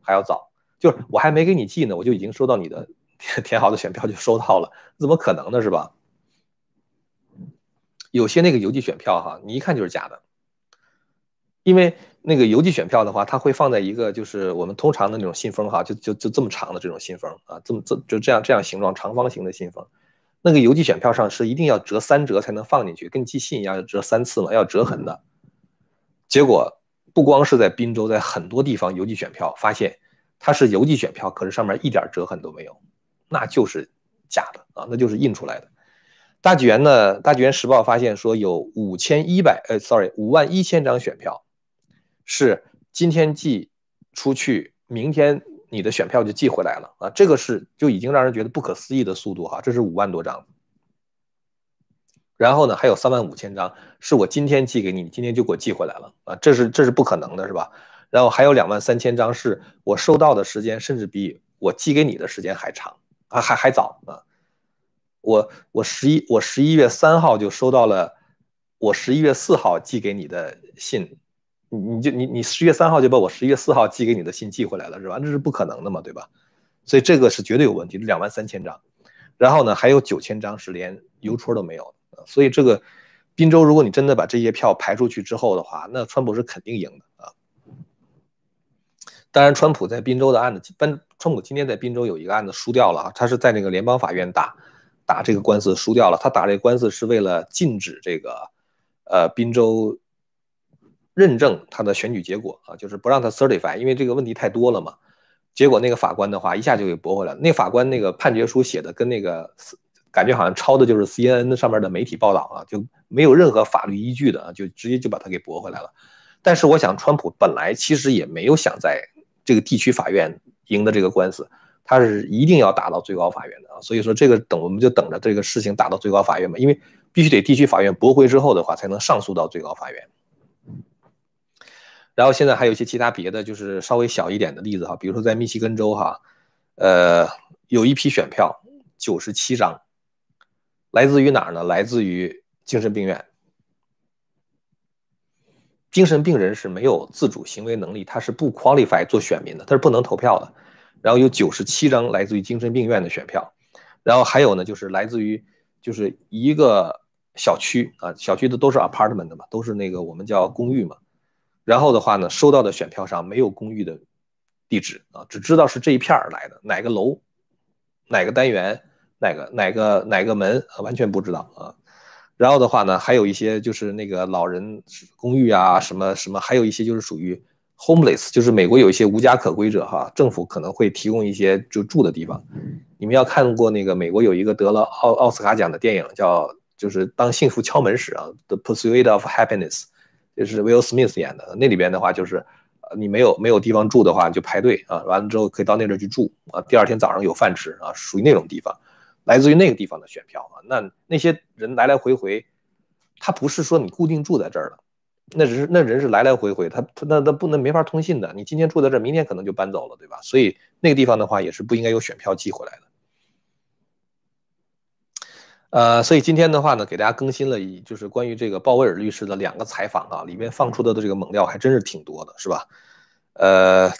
还要早。就是我还没给你寄呢，我就已经收到你的填 好的选票就收到了，怎么可能呢？是吧？有些那个邮寄选票哈，你一看就是假的，因为。那个邮寄选票的话，它会放在一个就是我们通常的那种信封哈，就就就这么长的这种信封啊，这么这就这样这样形状长方形的信封。那个邮寄选票上是一定要折三折才能放进去，跟寄信一样折三次嘛，要折痕的。结果不光是在滨州，在很多地方邮寄选票发现它是邮寄选票，可是上面一点折痕都没有，那就是假的啊，那就是印出来的。大纪元呢，大纪元时报发现说有五千一百呃，sorry，五万一千张选票。是今天寄出去，明天你的选票就寄回来了啊！这个是就已经让人觉得不可思议的速度哈。这是五万多张，然后呢还有三万五千张是我今天寄给你，今天就给我寄回来了啊！这是这是不可能的，是吧？然后还有两万三千张是我收到的时间甚至比我寄给你的时间还长啊，还还早啊！我我十一我十一月三号就收到了我十一月四号寄给你的信。你你就你你十月三号就把我十月四号寄给你的信寄回来了是吧？这是不可能的嘛，对吧？所以这个是绝对有问题，两万三千张，然后呢还有九千张是连邮戳都没有，所以这个滨州，如果你真的把这些票排出去之后的话，那川普是肯定赢的啊。当然，川普在滨州的案子，川川普今天在滨州有一个案子输掉了啊，他是在那个联邦法院打打这个官司输掉了，他打这个官司是为了禁止这个呃滨州。认证他的选举结果啊，就是不让他 certify，因为这个问题太多了嘛。结果那个法官的话一下就给驳回来了。那法官那个判决书写的跟那个感觉好像抄的就是 CNN 上面的媒体报道啊，就没有任何法律依据的啊，就直接就把他给驳回来了。但是我想，川普本来其实也没有想在这个地区法院赢得这个官司，他是一定要打到最高法院的啊。所以说这个等我们就等着这个事情打到最高法院嘛，因为必须得地区法院驳回之后的话，才能上诉到最高法院。然后现在还有一些其他别的，就是稍微小一点的例子哈，比如说在密西根州哈，呃，有一批选票九十七张，来自于哪儿呢？来自于精神病院。精神病人是没有自主行为能力，他是不 qualify 做选民的，他是不能投票的。然后有九十七张来自于精神病院的选票，然后还有呢，就是来自于就是一个小区啊，小区的都是 apartment 的嘛，都是那个我们叫公寓嘛。然后的话呢，收到的选票上没有公寓的地址啊，只知道是这一片儿来的，哪个楼、哪个单元、哪个哪个哪个门，完全不知道啊。然后的话呢，还有一些就是那个老人公寓啊，什么什么，还有一些就是属于 homeless，就是美国有一些无家可归者哈，政府可能会提供一些就住的地方。你们要看过那个美国有一个得了奥奥斯卡奖的电影叫就是当幸福敲门时啊，《The Pursuit of Happiness》。就是 Will Smith 演的，那里边的话就是，你没有没有地方住的话，你就排队啊，完了之后可以到那阵去住啊，第二天早上有饭吃啊，属于那种地方，来自于那个地方的选票啊，那那些人来来回回，他不是说你固定住在这儿了，那只是那人是来来回回，他他那那不能没法通信的，你今天住在这儿，明天可能就搬走了，对吧？所以那个地方的话也是不应该有选票寄回来的。呃，所以今天的话呢，给大家更新了一就是关于这个鲍威尔律师的两个采访啊，里面放出的的这个猛料还真是挺多的，是吧？呃，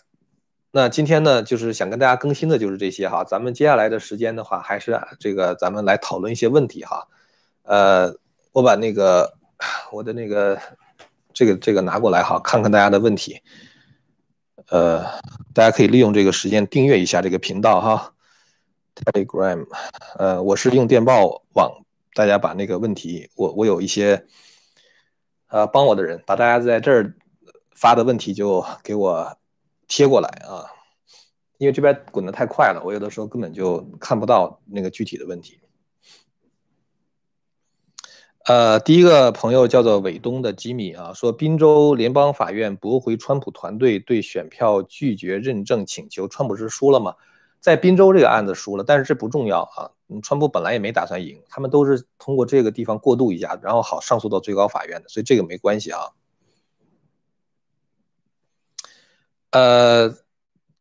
那今天呢，就是想跟大家更新的就是这些哈。咱们接下来的时间的话，还是这个咱们来讨论一些问题哈。呃，我把那个我的那个这个这个拿过来哈，看看大家的问题。呃，大家可以利用这个时间订阅一下这个频道哈。Telegram，呃，我是用电报网，大家把那个问题，我我有一些，呃，帮我的人，把大家在这儿发的问题就给我贴过来啊，因为这边滚得太快了，我有的时候根本就看不到那个具体的问题。呃，第一个朋友叫做伟东的吉米啊，说宾州联邦法院驳回川普团队对选票拒绝认证请求，川普是输了吗？在宾州这个案子输了，但是这不重要啊。川普本来也没打算赢，他们都是通过这个地方过渡一下，然后好上诉到最高法院的，所以这个没关系啊。呃，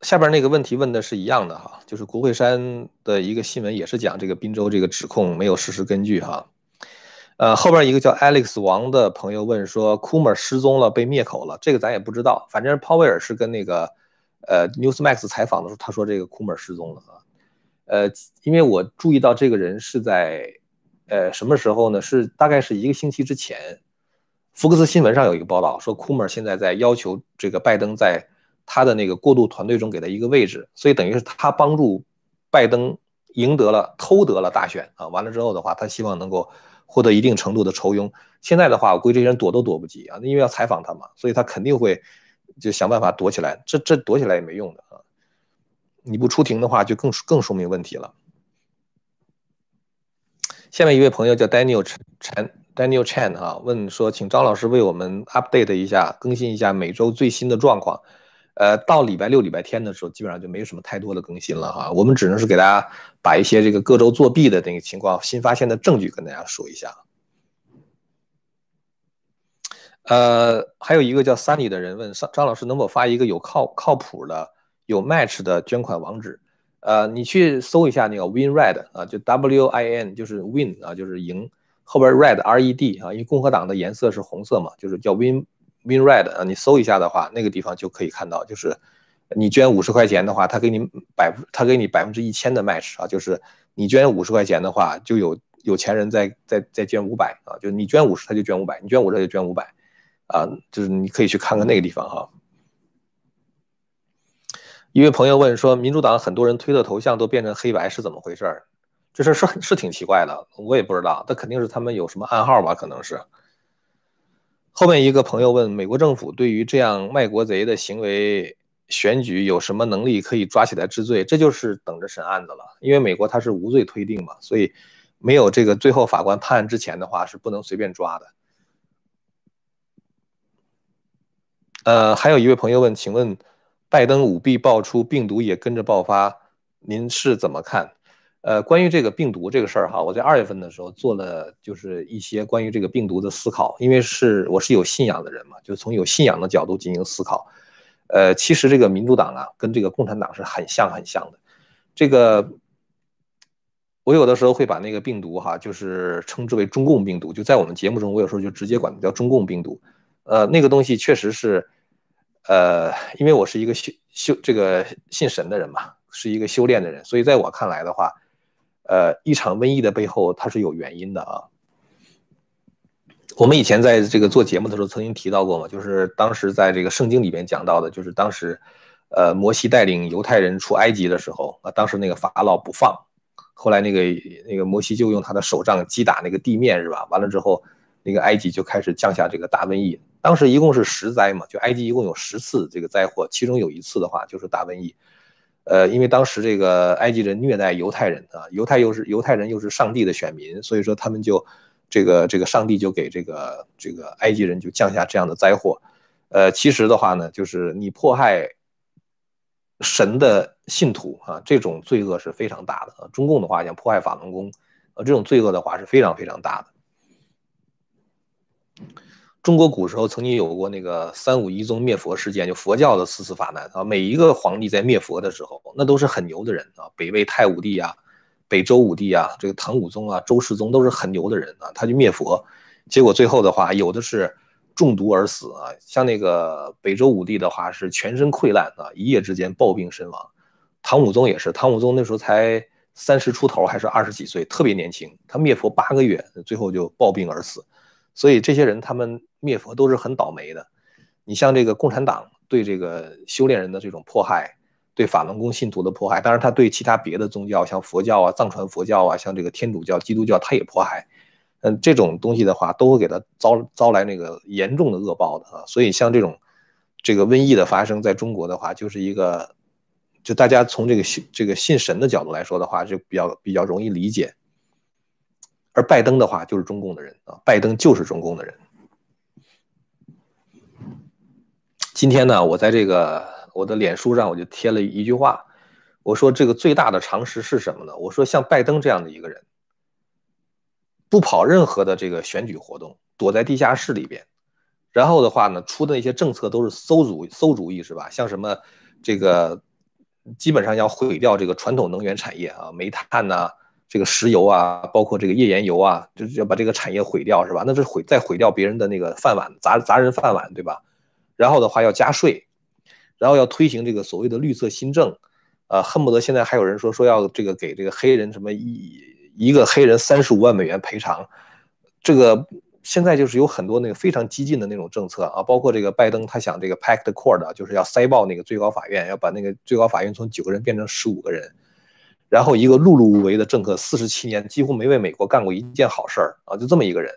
下边那个问题问的是一样的哈，就是国会山的一个新闻也是讲这个滨州这个指控没有事实根据哈。呃，后边一个叫 Alex 王的朋友问说，库 r 失踪了，被灭口了，这个咱也不知道，反正鲍威尔是跟那个。呃，Newsmax 采访的时候，他说这个库 r 失踪了啊。呃，因为我注意到这个人是在呃什么时候呢？是大概是一个星期之前，福克斯新闻上有一个报道说库 r 现在在要求这个拜登在他的那个过渡团队中给他一个位置，所以等于是他帮助拜登赢得了偷得了大选啊。完了之后的话，他希望能够获得一定程度的酬庸。现在的话，我估计这些人躲都躲不及啊，因为要采访他嘛，所以他肯定会。就想办法躲起来，这这躲起来也没用的啊！你不出庭的话，就更更说明问题了。下面一位朋友叫 Daniel Chan Daniel Chan 哈，问说，请张老师为我们 update 一下，更新一下每周最新的状况。呃，到礼拜六、礼拜天的时候，基本上就没有什么太多的更新了哈。我们只能是给大家把一些这个各州作弊的那个情况、新发现的证据跟大家说一下。呃，还有一个叫 Sunny 的人问张张老师，能否发一个有靠靠谱的、有 match 的捐款网址？呃，你去搜一下那个 Win Red 啊，就 W I N 就是 Win 啊，就是赢，后边 Red R E D 啊，因为共和党的颜色是红色嘛，就是叫 Win Win Red 啊。你搜一下的话，那个地方就可以看到，就是你捐五十块钱的话，他给你百他给你百分之一千的 match 啊，就是你捐五十块钱的话，就有有钱人在在在捐五百啊，就你捐五十他就捐五百，你捐五十他就捐五百。啊，就是你可以去看看那个地方哈。一位朋友问说，民主党很多人推的头像都变成黑白，是怎么回事？这事是是挺奇怪的，我也不知道，那肯定是他们有什么暗号吧？可能是。后面一个朋友问，美国政府对于这样卖国贼的行为选举有什么能力可以抓起来治罪？这就是等着审案子了，因为美国它是无罪推定嘛，所以没有这个最后法官判案之前的话，是不能随便抓的。呃，还有一位朋友问，请问拜登舞弊爆出，病毒也跟着爆发，您是怎么看？呃，关于这个病毒这个事儿哈，我在二月份的时候做了就是一些关于这个病毒的思考，因为是我是有信仰的人嘛，就从有信仰的角度进行思考。呃，其实这个民主党啊，跟这个共产党是很像很像的。这个我有的时候会把那个病毒哈，就是称之为中共病毒，就在我们节目中，我有时候就直接管它叫中共病毒。呃，那个东西确实是。呃，因为我是一个修修这个信神的人嘛，是一个修炼的人，所以在我看来的话，呃，一场瘟疫的背后它是有原因的啊。我们以前在这个做节目的时候曾经提到过嘛，就是当时在这个圣经里边讲到的，就是当时，呃，摩西带领犹太人出埃及的时候啊，当时那个法老不放，后来那个那个摩西就用他的手杖击打那个地面是吧？完了之后，那个埃及就开始降下这个大瘟疫。当时一共是十灾嘛，就埃及一共有十次这个灾祸，其中有一次的话就是大瘟疫。呃，因为当时这个埃及人虐待犹太人啊，犹太又是犹太人又是上帝的选民，所以说他们就这个这个上帝就给这个这个埃及人就降下这样的灾祸。呃，其实的话呢，就是你迫害神的信徒啊，这种罪恶是非常大的啊。中共的话像迫害法轮功，呃，这种罪恶的话是非常非常大的。中国古时候曾经有过那个三武一宗灭佛事件，就佛教的四次法难啊。每一个皇帝在灭佛的时候，那都是很牛的人啊。北魏太武帝啊，北周武帝啊，这个唐武宗啊，周世宗都是很牛的人啊。他去灭佛，结果最后的话，有的是中毒而死啊。像那个北周武帝的话，是全身溃烂啊，一夜之间暴病身亡。唐武宗也是，唐武宗那时候才三十出头，还是二十几岁，特别年轻。他灭佛八个月，最后就暴病而死。所以这些人他们灭佛都是很倒霉的。你像这个共产党对这个修炼人的这种迫害，对法轮功信徒的迫害，当然他对其他别的宗教，像佛教啊、藏传佛教啊，像这个天主教、基督教，他也迫害。嗯，这种东西的话，都会给他遭遭来那个严重的恶报的啊。所以像这种这个瘟疫的发生在中国的话，就是一个，就大家从这个信这个信神的角度来说的话，就比较比较容易理解。而拜登的话，就是中共的人啊，拜登就是中共的人。今天呢，我在这个我的脸书上我就贴了一句话，我说这个最大的常识是什么呢？我说像拜登这样的一个人，不跑任何的这个选举活动，躲在地下室里边，然后的话呢，出的那些政策都是馊主馊主意是吧？像什么这个基本上要毁掉这个传统能源产业啊，煤炭呐，这个石油啊，包括这个页岩油啊，就是要把这个产业毁掉是吧？那是毁再毁掉别人的那个饭碗，砸砸人饭碗对吧？然后的话要加税，然后要推行这个所谓的绿色新政，呃，恨不得现在还有人说说要这个给这个黑人什么一一个黑人三十五万美元赔偿，这个现在就是有很多那个非常激进的那种政策啊，包括这个拜登他想这个 pack the court，就是要塞爆那个最高法院，要把那个最高法院从九个人变成十五个人，然后一个碌碌无为的政客，四十七年几乎没为美国干过一件好事儿啊，就这么一个人，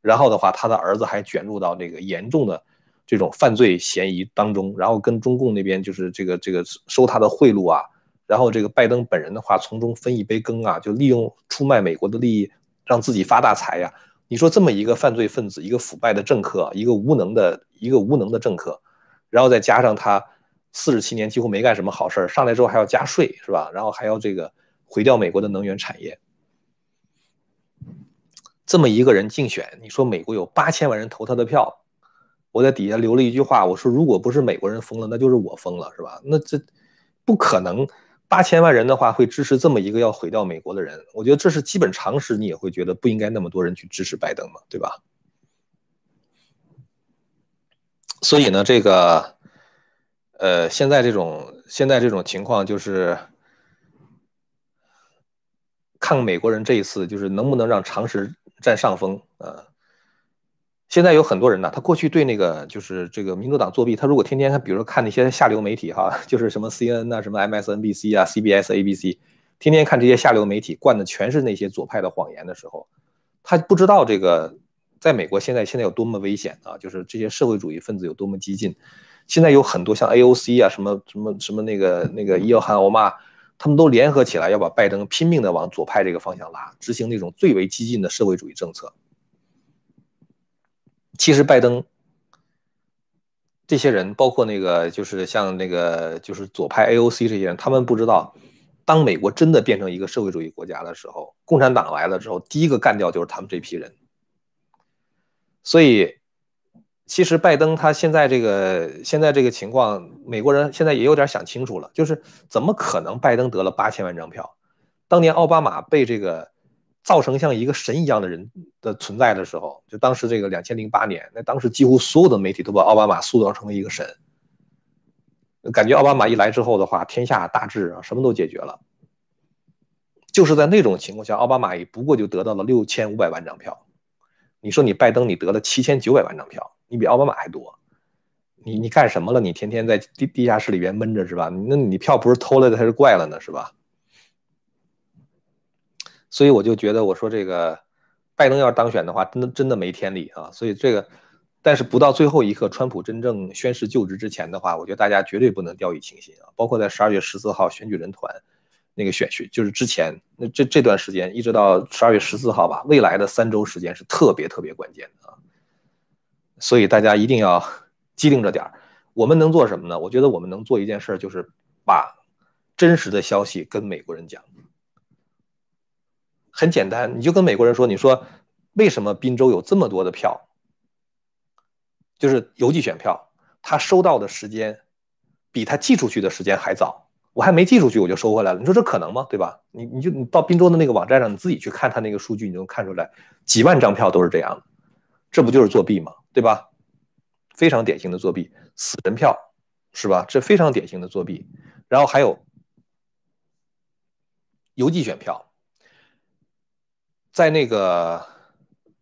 然后的话他的儿子还卷入到这个严重的。这种犯罪嫌疑当中，然后跟中共那边就是这个这个收他的贿赂啊，然后这个拜登本人的话从中分一杯羹啊，就利用出卖美国的利益让自己发大财呀。你说这么一个犯罪分子，一个腐败的政客，一个无能的一个无能的政客，然后再加上他四十七年几乎没干什么好事儿上来之后还要加税是吧？然后还要这个毁掉美国的能源产业，这么一个人竞选，你说美国有八千万人投他的票。我在底下留了一句话，我说：“如果不是美国人疯了，那就是我疯了，是吧？那这不可能，八千万人的话会支持这么一个要毁掉美国的人。我觉得这是基本常识，你也会觉得不应该那么多人去支持拜登嘛，对吧？所以呢，这个，呃，现在这种现在这种情况就是看美国人这一次就是能不能让常识占上风啊。”现在有很多人呢，他过去对那个就是这个民主党作弊，他如果天天他比如说看那些下流媒体哈，就是什么 CNN 啊、什么 MSNBC 啊、CBS、ABC，天天看这些下流媒体，灌的全是那些左派的谎言的时候，他不知道这个在美国现在现在有多么危险啊，就是这些社会主义分子有多么激进。现在有很多像 AOC 啊、什么什么什么那个那个伊尔汗欧玛，他们都联合起来要把拜登拼命的往左派这个方向拉，执行那种最为激进的社会主义政策。其实拜登这些人，包括那个就是像那个就是左派 AOC 这些人，他们不知道，当美国真的变成一个社会主义国家的时候，共产党来了之后，第一个干掉就是他们这批人。所以，其实拜登他现在这个现在这个情况，美国人现在也有点想清楚了，就是怎么可能拜登得了八千万张票？当年奥巴马被这个。造成像一个神一样的人的存在的时候，就当时这个两千零八年，那当时几乎所有的媒体都把奥巴马塑造成为一个神，感觉奥巴马一来之后的话，天下大治啊，什么都解决了。就是在那种情况下，奥巴马也不过就得到了六千五百万张票。你说你拜登，你得了七千九百万张票，你比奥巴马还多。你你干什么了？你天天在地地下室里边闷着是吧？那你票不是偷来的还是怪了呢？是吧？所以我就觉得，我说这个拜登要是当选的话，真的真的没天理啊！所以这个，但是不到最后一刻，川普真正宣誓就职之前的话，我觉得大家绝对不能掉以轻心啊！包括在十二月十四号选举人团那个选选，就是之前那这这段时间，一直到十二月十四号吧，未来的三周时间是特别特别关键的啊！所以大家一定要 机灵着点儿。我们能做什么呢？我觉得我们能做一件事，就是把真实的消息跟美国人讲。很简单，你就跟美国人说，你说为什么宾州有这么多的票，就是邮寄选票，他收到的时间比他寄出去的时间还早，我还没寄出去我就收回来了，你说这可能吗？对吧？你你就你到宾州的那个网站上，你自己去看他那个数据，你就能看出来，几万张票都是这样的，这不就是作弊吗？对吧？非常典型的作弊，死人票是吧？这非常典型的作弊，然后还有邮寄选票。在那个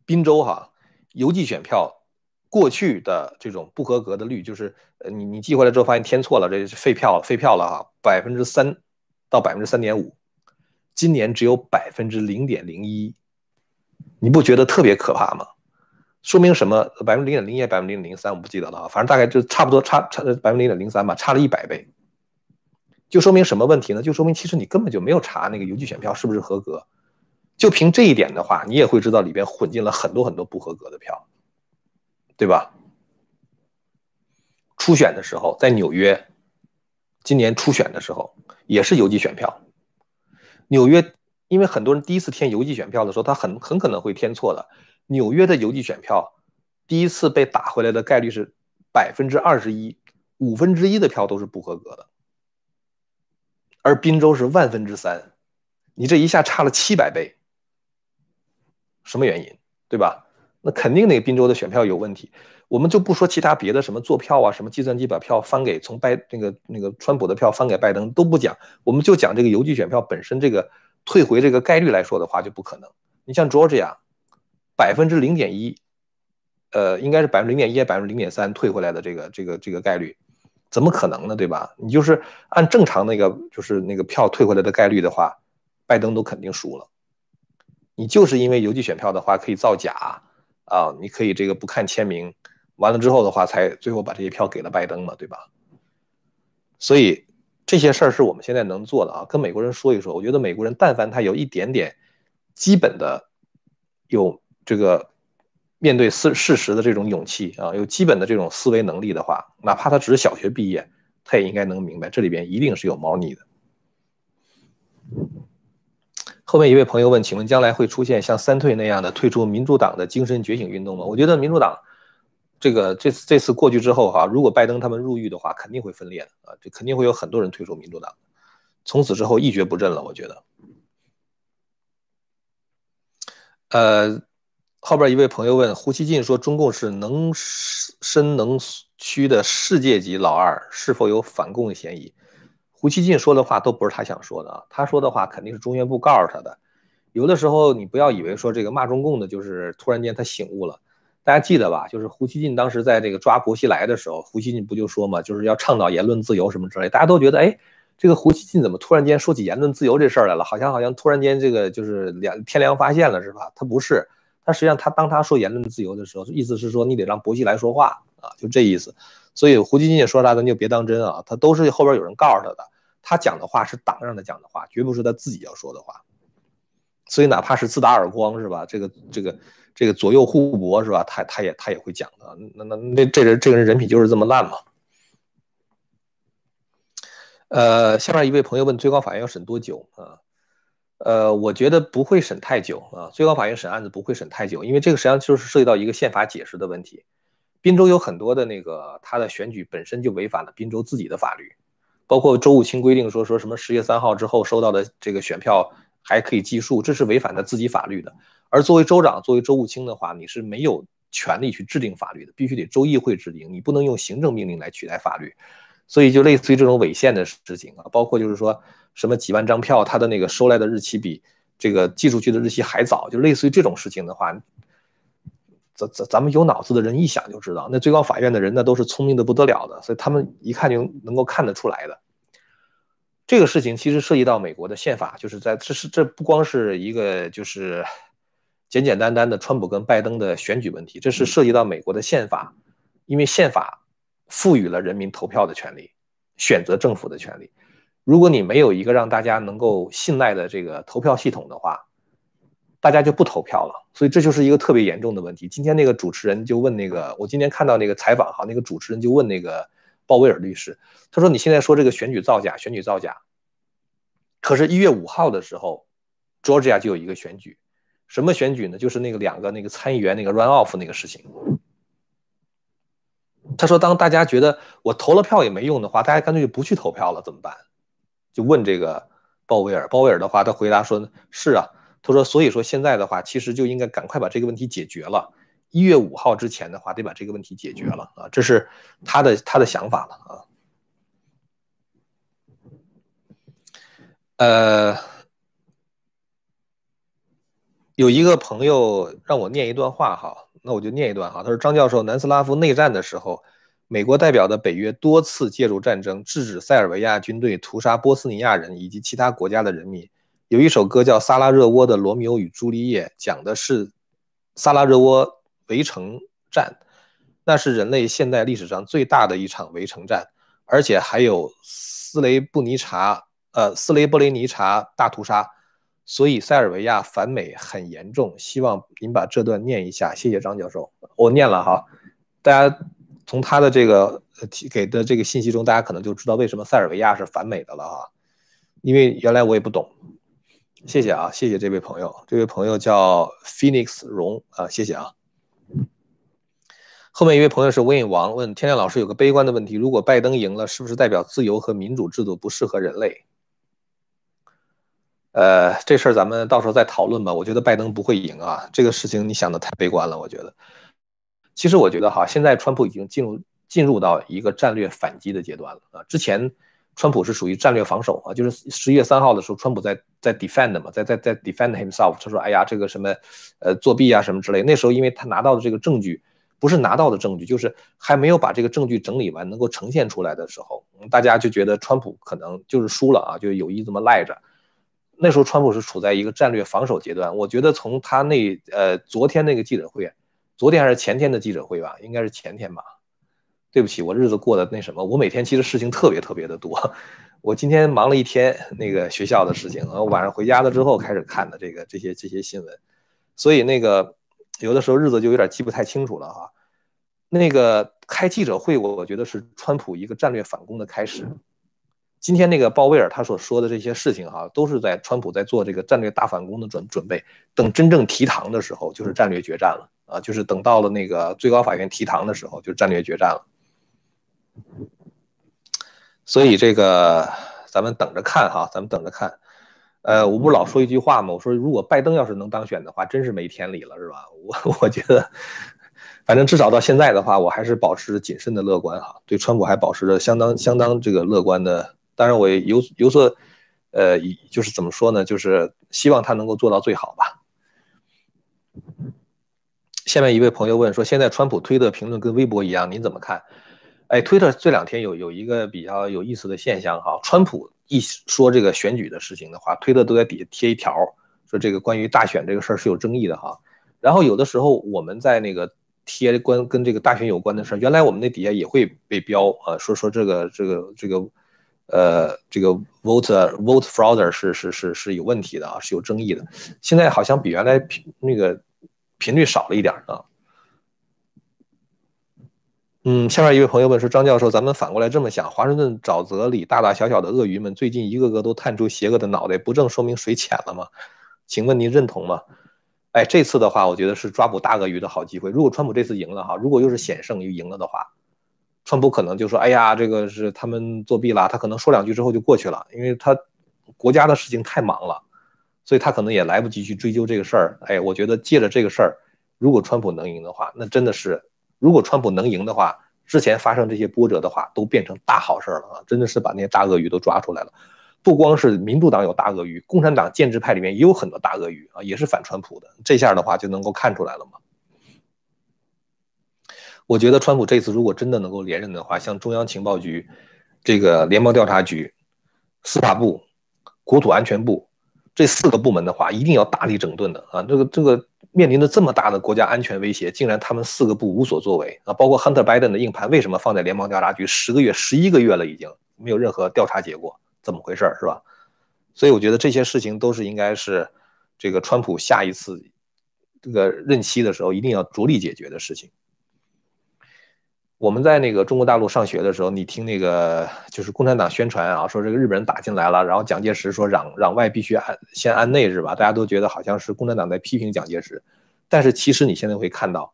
滨州哈，邮寄选票过去的这种不合格的率，就是呃你你寄回来之后发现填错了，这是废票了废票了哈，百分之三到百分之三点五，今年只有百分之零点零一，你不觉得特别可怕吗？说明什么？百分之零点零一，百分之零点零三，我不记得了啊，反正大概就差不多差差百分之零点零三吧，差了一百倍。就说明什么问题呢？就说明其实你根本就没有查那个邮寄选票是不是合格。就凭这一点的话，你也会知道里边混进了很多很多不合格的票，对吧？初选的时候在纽约，今年初选的时候也是邮寄选票。纽约因为很多人第一次填邮寄选票的时候，他很很可能会填错的。纽约的邮寄选票第一次被打回来的概率是百分之二十一，五分之一的票都是不合格的。而滨州是万分之三，你这一下差了七百倍，什么原因？对吧？那肯定那个滨州的选票有问题。我们就不说其他别的什么做票啊，什么计算机把票翻给从拜那个那个川普的票翻给拜登都不讲，我们就讲这个邮寄选票本身这个退回这个概率来说的话就不可能。你像 Georgia，百分之零点一，呃，应该是百分之零点一百分之零点三退回来的这个这个这个概率。怎么可能呢？对吧？你就是按正常那个，就是那个票退回来的概率的话，拜登都肯定输了。你就是因为邮寄选票的话可以造假啊，你可以这个不看签名，完了之后的话才最后把这些票给了拜登嘛，对吧？所以这些事儿是我们现在能做的啊，跟美国人说一说。我觉得美国人但凡他有一点点基本的有这个。面对事事实的这种勇气啊，有基本的这种思维能力的话，哪怕他只是小学毕业，他也应该能明白这里边一定是有猫腻的。后面一位朋友问，请问将来会出现像三退那样的退出民主党的精神觉醒运动吗？我觉得民主党这个这次这次过去之后哈，如果拜登他们入狱的话，肯定会分裂的啊，这肯定会有很多人退出民主党，从此之后一蹶不振了。我觉得，呃。后边一位朋友问胡锡进说：“中共是能伸能屈的世界级老二，是否有反共嫌疑？”胡锡进说的话都不是他想说的啊，他说的话肯定是中宣部告诉他的。有的时候你不要以为说这个骂中共的，就是突然间他醒悟了。大家记得吧？就是胡锡进当时在这个抓薄熙来的时候，胡锡进不就说嘛，就是要倡导言论自由什么之类。大家都觉得，哎，这个胡锡进怎么突然间说起言论自由这事儿来了？好像好像突然间这个就是两天良发现了是吧？他不是。他实际上，他当他说言论自由的时候，意思是说你得让薄熙来说话啊，就这意思。所以胡锡进也说啥，咱就别当真啊。他都是后边有人告诉他的，他讲的话是党让他讲的话，绝不是他自己要说的话。所以哪怕是自打耳光是吧？这个这个这个左右互搏是吧？他他也他也会讲的。那那那这人这个人人品就是这么烂嘛？呃，下面一位朋友问，最高法院要审多久啊？呃，我觉得不会审太久啊。最高法院审案子不会审太久，因为这个实际上就是涉及到一个宪法解释的问题。滨州有很多的那个，他的选举本身就违反了滨州自己的法律，包括周务清规定说说什么十月三号之后收到的这个选票还可以计数，这是违反他自己法律的。而作为州长，作为州务清的话，你是没有权利去制定法律的，必须得州议会制定，你不能用行政命令来取代法律。所以就类似于这种违宪的事情啊，包括就是说。什么几万张票，他的那个收来的日期比这个寄出去的日期还早，就类似于这种事情的话，咱咱咱们有脑子的人一想就知道，那最高法院的人那都是聪明的不得了的，所以他们一看就能够看得出来的。这个事情其实涉及到美国的宪法，就是在这是这不光是一个就是简简单单的川普跟拜登的选举问题，这是涉及到美国的宪法，因为宪法赋予了人民投票的权利，选择政府的权利。如果你没有一个让大家能够信赖的这个投票系统的话，大家就不投票了。所以这就是一个特别严重的问题。今天那个主持人就问那个，我今天看到那个采访哈，那个主持人就问那个鲍威尔律师，他说：“你现在说这个选举造假，选举造假，可是，一月五号的时候，Georgia 就有一个选举，什么选举呢？就是那个两个那个参议员那个 run off 那个事情。”他说：“当大家觉得我投了票也没用的话，大家干脆就不去投票了，怎么办？”就问这个鲍威尔，鲍威尔的话，他回答说：“是啊。”他说：“所以说现在的话，其实就应该赶快把这个问题解决了。一月五号之前的话，得把这个问题解决了啊，这是他的他的想法了啊。”呃，有一个朋友让我念一段话哈，那我就念一段哈。他说：“张教授，南斯拉夫内战的时候，美国代表的北约多次介入战争，制止塞尔维亚军队屠杀波斯尼亚人以及其他国家的人民。有一首歌叫《萨拉热窝的罗密欧与朱丽叶》，讲的是萨拉热窝围城战，那是人类现代历史上最大的一场围城战，而且还有斯雷布尼查呃斯雷布雷尼查大屠杀。”所以塞尔维亚反美很严重，希望您把这段念一下，谢谢张教授。我念了哈，大家从他的这个提给的这个信息中，大家可能就知道为什么塞尔维亚是反美的了哈，因为原来我也不懂。谢谢啊，谢谢这位朋友，这位朋友叫 Phoenix 荣啊，谢谢啊。后面一位朋友是 Win 王问天亮老师有个悲观的问题：如果拜登赢了，是不是代表自由和民主制度不适合人类？呃，这事儿咱们到时候再讨论吧。我觉得拜登不会赢啊，这个事情你想的太悲观了。我觉得，其实我觉得哈，现在川普已经进入进入到一个战略反击的阶段了啊。之前川普是属于战略防守啊，就是十一月三号的时候，川普在在 defend 嘛，在在在 defend himself。他说：“哎呀，这个什么呃作弊啊什么之类。”那时候因为他拿到的这个证据不是拿到的证据，就是还没有把这个证据整理完，能够呈现出来的时候，大家就觉得川普可能就是输了啊，就有意这么赖着。那时候，川普是处在一个战略防守阶段。我觉得从他那呃昨天那个记者会，昨天还是前天的记者会吧，应该是前天吧。对不起，我日子过得那什么，我每天其实事情特别特别的多。我今天忙了一天那个学校的事情，然后晚上回家了之后开始看的这个这些这些新闻，所以那个有的时候日子就有点记不太清楚了哈。那个开记者会，我我觉得是川普一个战略反攻的开始。今天那个鲍威尔他所说的这些事情哈，都是在川普在做这个战略大反攻的准准备。等真正提堂的时候，就是战略决战了啊！就是等到了那个最高法院提堂的时候，就战略决战了。所以这个咱们等着看哈，咱们等着看。呃，我不老说一句话吗？我说如果拜登要是能当选的话，真是没天理了，是吧？我我觉得，反正至少到现在的话，我还是保持谨慎的乐观哈，对川普还保持着相当相当这个乐观的。当然，我有有所，呃，就是怎么说呢？就是希望他能够做到最好吧。下面一位朋友问说：“现在川普推的评论跟微博一样，您怎么看？”哎，推特这两天有有一个比较有意思的现象哈，川普一说这个选举的事情的话，推特都在底下贴一条，说这个关于大选这个事儿是有争议的哈。然后有的时候我们在那个贴关跟这个大选有关的事儿，原来我们那底下也会被标啊，说说这个这个这个。呃，这个 vote vote fraud 是是是是有问题的啊，是有争议的。现在好像比原来频那个频率少了一点啊。嗯，下面一位朋友问说：“张教授，咱们反过来这么想，华盛顿沼泽里大大小小的鳄鱼们，最近一个个都探出邪恶的脑袋，不正说明水浅了吗？请问您认同吗？”哎，这次的话，我觉得是抓捕大鳄鱼的好机会。如果川普这次赢了哈，如果又是险胜又赢了的话。川普可能就说：“哎呀，这个是他们作弊了。”他可能说两句之后就过去了，因为他国家的事情太忙了，所以他可能也来不及去追究这个事儿。哎，我觉得借着这个事儿，如果川普能赢的话，那真的是，如果川普能赢的话，之前发生这些波折的话，都变成大好事儿了啊！真的是把那些大鳄鱼都抓出来了。不光是民主党有大鳄鱼，共产党建制派里面也有很多大鳄鱼啊，也是反川普的。这下的话就能够看出来了嘛。我觉得川普这次如果真的能够连任的话，像中央情报局、这个联邦调查局、司法部、国土安全部这四个部门的话，一定要大力整顿的啊！这个这个面临着这么大的国家安全威胁，竟然他们四个部无所作为啊！包括 Hunter Biden 的硬盘为什么放在联邦调查局十个月、十一个月了，已经没有任何调查结果，怎么回事是吧？所以我觉得这些事情都是应该是这个川普下一次这个任期的时候一定要着力解决的事情。我们在那个中国大陆上学的时候，你听那个就是共产党宣传啊，说这个日本人打进来了，然后蒋介石说攘攘外必须安先安内是吧？大家都觉得好像是共产党在批评蒋介石，但是其实你现在会看到，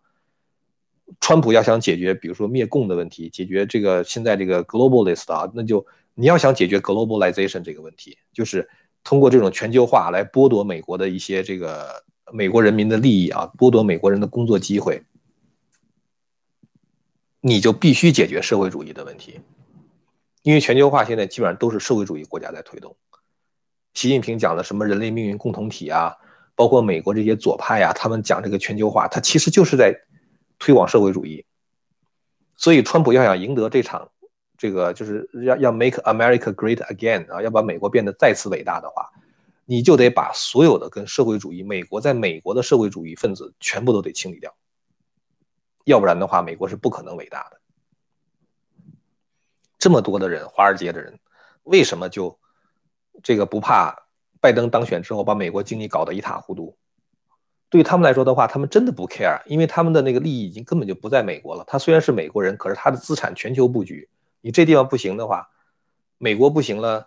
川普要想解决比如说灭共的问题，解决这个现在这个 globalist 啊，那就你要想解决 globalization 这个问题，就是通过这种全球化来剥夺美国的一些这个美国人民的利益啊，剥夺美国人的工作机会。你就必须解决社会主义的问题，因为全球化现在基本上都是社会主义国家在推动。习近平讲的什么人类命运共同体啊，包括美国这些左派呀，他们讲这个全球化，他其实就是在推广社会主义。所以，川普要想赢得这场，这个就是要要 make America great again 啊，要把美国变得再次伟大的话，你就得把所有的跟社会主义、美国在美国的社会主义分子全部都得清理掉，要不然的话，美国是不可能伟大的。这么多的人，华尔街的人，为什么就这个不怕拜登当选之后把美国经济搞得一塌糊涂？对他们来说的话，他们真的不 care，因为他们的那个利益已经根本就不在美国了。他虽然是美国人，可是他的资产全球布局，你这地方不行的话，美国不行了，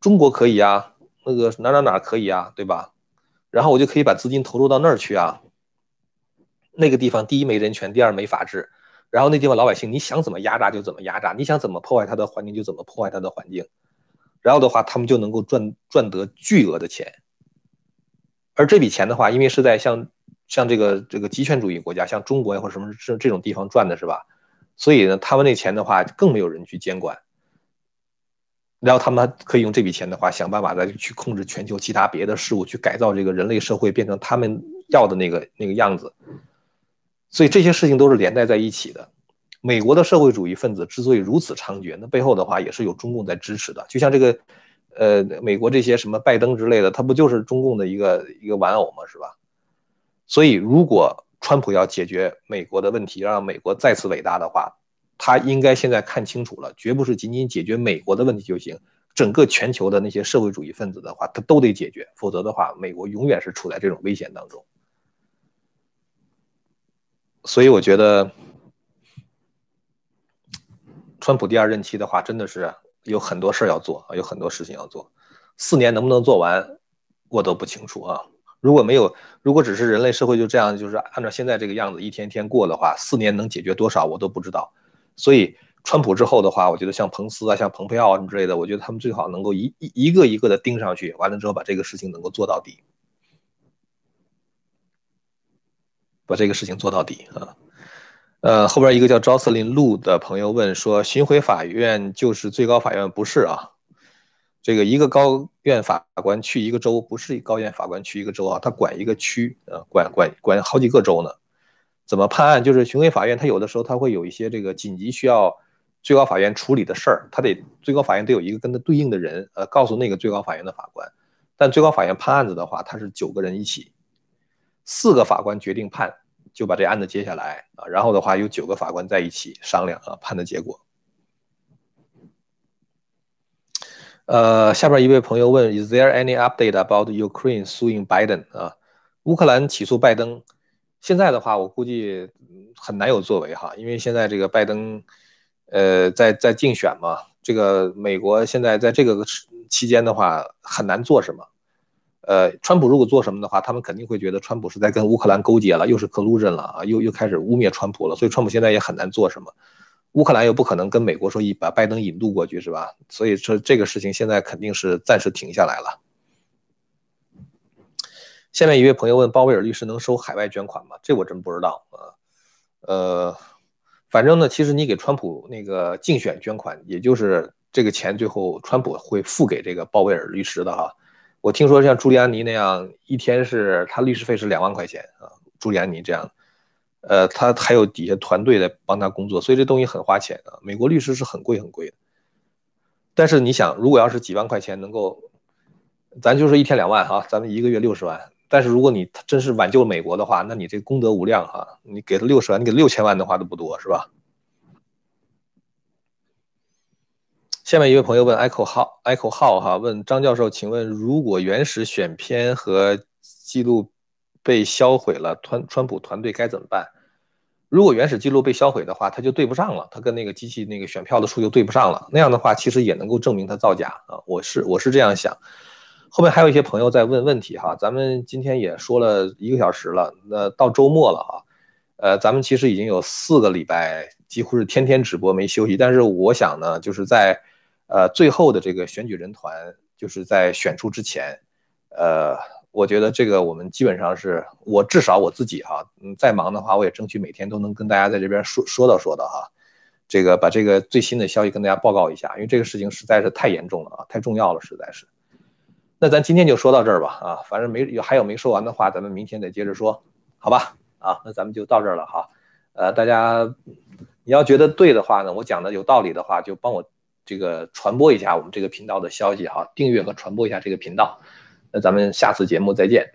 中国可以啊，那个哪哪哪可以啊，对吧？然后我就可以把资金投入到那儿去啊。那个地方第一没人权，第二没法治，然后那地方老百姓你想怎么压榨就怎么压榨，你想怎么破坏他的环境就怎么破坏他的环境，然后的话他们就能够赚赚得巨额的钱。而这笔钱的话，因为是在像像这个这个极权主义国家，像中国或者什么这这种地方赚的是吧？所以呢，他们那钱的话更没有人去监管，然后他们可以用这笔钱的话，想办法再去控制全球其他别的事物，去改造这个人类社会，变成他们要的那个那个样子。所以这些事情都是连带在一起的。美国的社会主义分子之所以如此猖獗，那背后的话也是有中共在支持的，就像这个。呃，美国这些什么拜登之类的，他不就是中共的一个一个玩偶吗？是吧？所以，如果川普要解决美国的问题，让美国再次伟大的话，他应该现在看清楚了，绝不是仅仅解决美国的问题就行，整个全球的那些社会主义分子的话，他都得解决，否则的话，美国永远是处在这种危险当中。所以，我觉得，川普第二任期的话，真的是。有很多事儿要做啊，有很多事情要做，四年能不能做完，我都不清楚啊。如果没有，如果只是人类社会就这样，就是按照现在这个样子一天天过的话，四年能解决多少，我都不知道。所以，川普之后的话，我觉得像彭斯啊、像蓬佩奥啊什么之类的，我觉得他们最好能够一一一个一个的盯上去，完了之后把这个事情能够做到底，把这个事情做到底啊。呃，后边一个叫 Jocelyn Lu 的朋友问说：“巡回法院就是最高法院？不是啊，这个一个高院法官去一个州，不是高院法官去一个州啊，他管一个区，呃，管管管好几个州呢。怎么判案？就是巡回法院，他有的时候他会有一些这个紧急需要最高法院处理的事儿，他得最高法院得有一个跟他对应的人，呃，告诉那个最高法院的法官。但最高法院判案子的话，他是九个人一起，四个法官决定判。”就把这案子接下来啊，然后的话有九个法官在一起商量啊，判的结果。呃，下边一位朋友问：Is there any update about Ukraine suing Biden？啊，乌克兰起诉拜登，现在的话我估计很难有作为哈，因为现在这个拜登，呃，在在竞选嘛，这个美国现在在这个期间的话很难做什么。呃，川普如果做什么的话，他们肯定会觉得川普是在跟乌克兰勾结了，又是 collusion 了啊，又又开始污蔑川普了。所以川普现在也很难做什么，乌克兰又不可能跟美国说一把拜登引渡过去，是吧？所以说这个事情现在肯定是暂时停下来了。下面一位朋友问鲍威尔律师能收海外捐款吗？这我真不知道啊。呃，反正呢，其实你给川普那个竞选捐款，也就是这个钱最后川普会付给这个鲍威尔律师的哈。我听说像朱利安尼那样，一天是他律师费是两万块钱啊。朱利安尼这样，呃，他还有底下团队在帮他工作，所以这东西很花钱啊。美国律师是很贵很贵的。但是你想，如果要是几万块钱能够，咱就说一天两万哈，咱们一个月六十万。但是如果你真是挽救美国的话，那你这功德无量哈。你给他六十万，你给六千万的话都不多是吧？下面一位朋友问 Echo 号，Echo 号哈，问张教授，请问如果原始选片和记录被销毁了，川川普团队该怎么办？如果原始记录被销毁的话，他就对不上了，他跟那个机器那个选票的数就对不上了。那样的话，其实也能够证明他造假啊。我是我是这样想。后面还有一些朋友在问问题哈，咱们今天也说了一个小时了，那到周末了哈，呃，咱们其实已经有四个礼拜几乎是天天直播没休息，但是我想呢，就是在呃，最后的这个选举人团就是在选出之前，呃，我觉得这个我们基本上是我至少我自己哈，嗯，再忙的话我也争取每天都能跟大家在这边说说道说道哈，这个把这个最新的消息跟大家报告一下，因为这个事情实在是太严重了啊，太重要了，实在是。那咱今天就说到这儿吧，啊，反正没有还有没说完的话，咱们明天再接着说，好吧？啊，那咱们就到这儿了哈。呃，大家你要觉得对的话呢，我讲的有道理的话，就帮我这个传播一下我们这个频道的消息哈，订阅和传播一下这个频道。那咱们下次节目再见。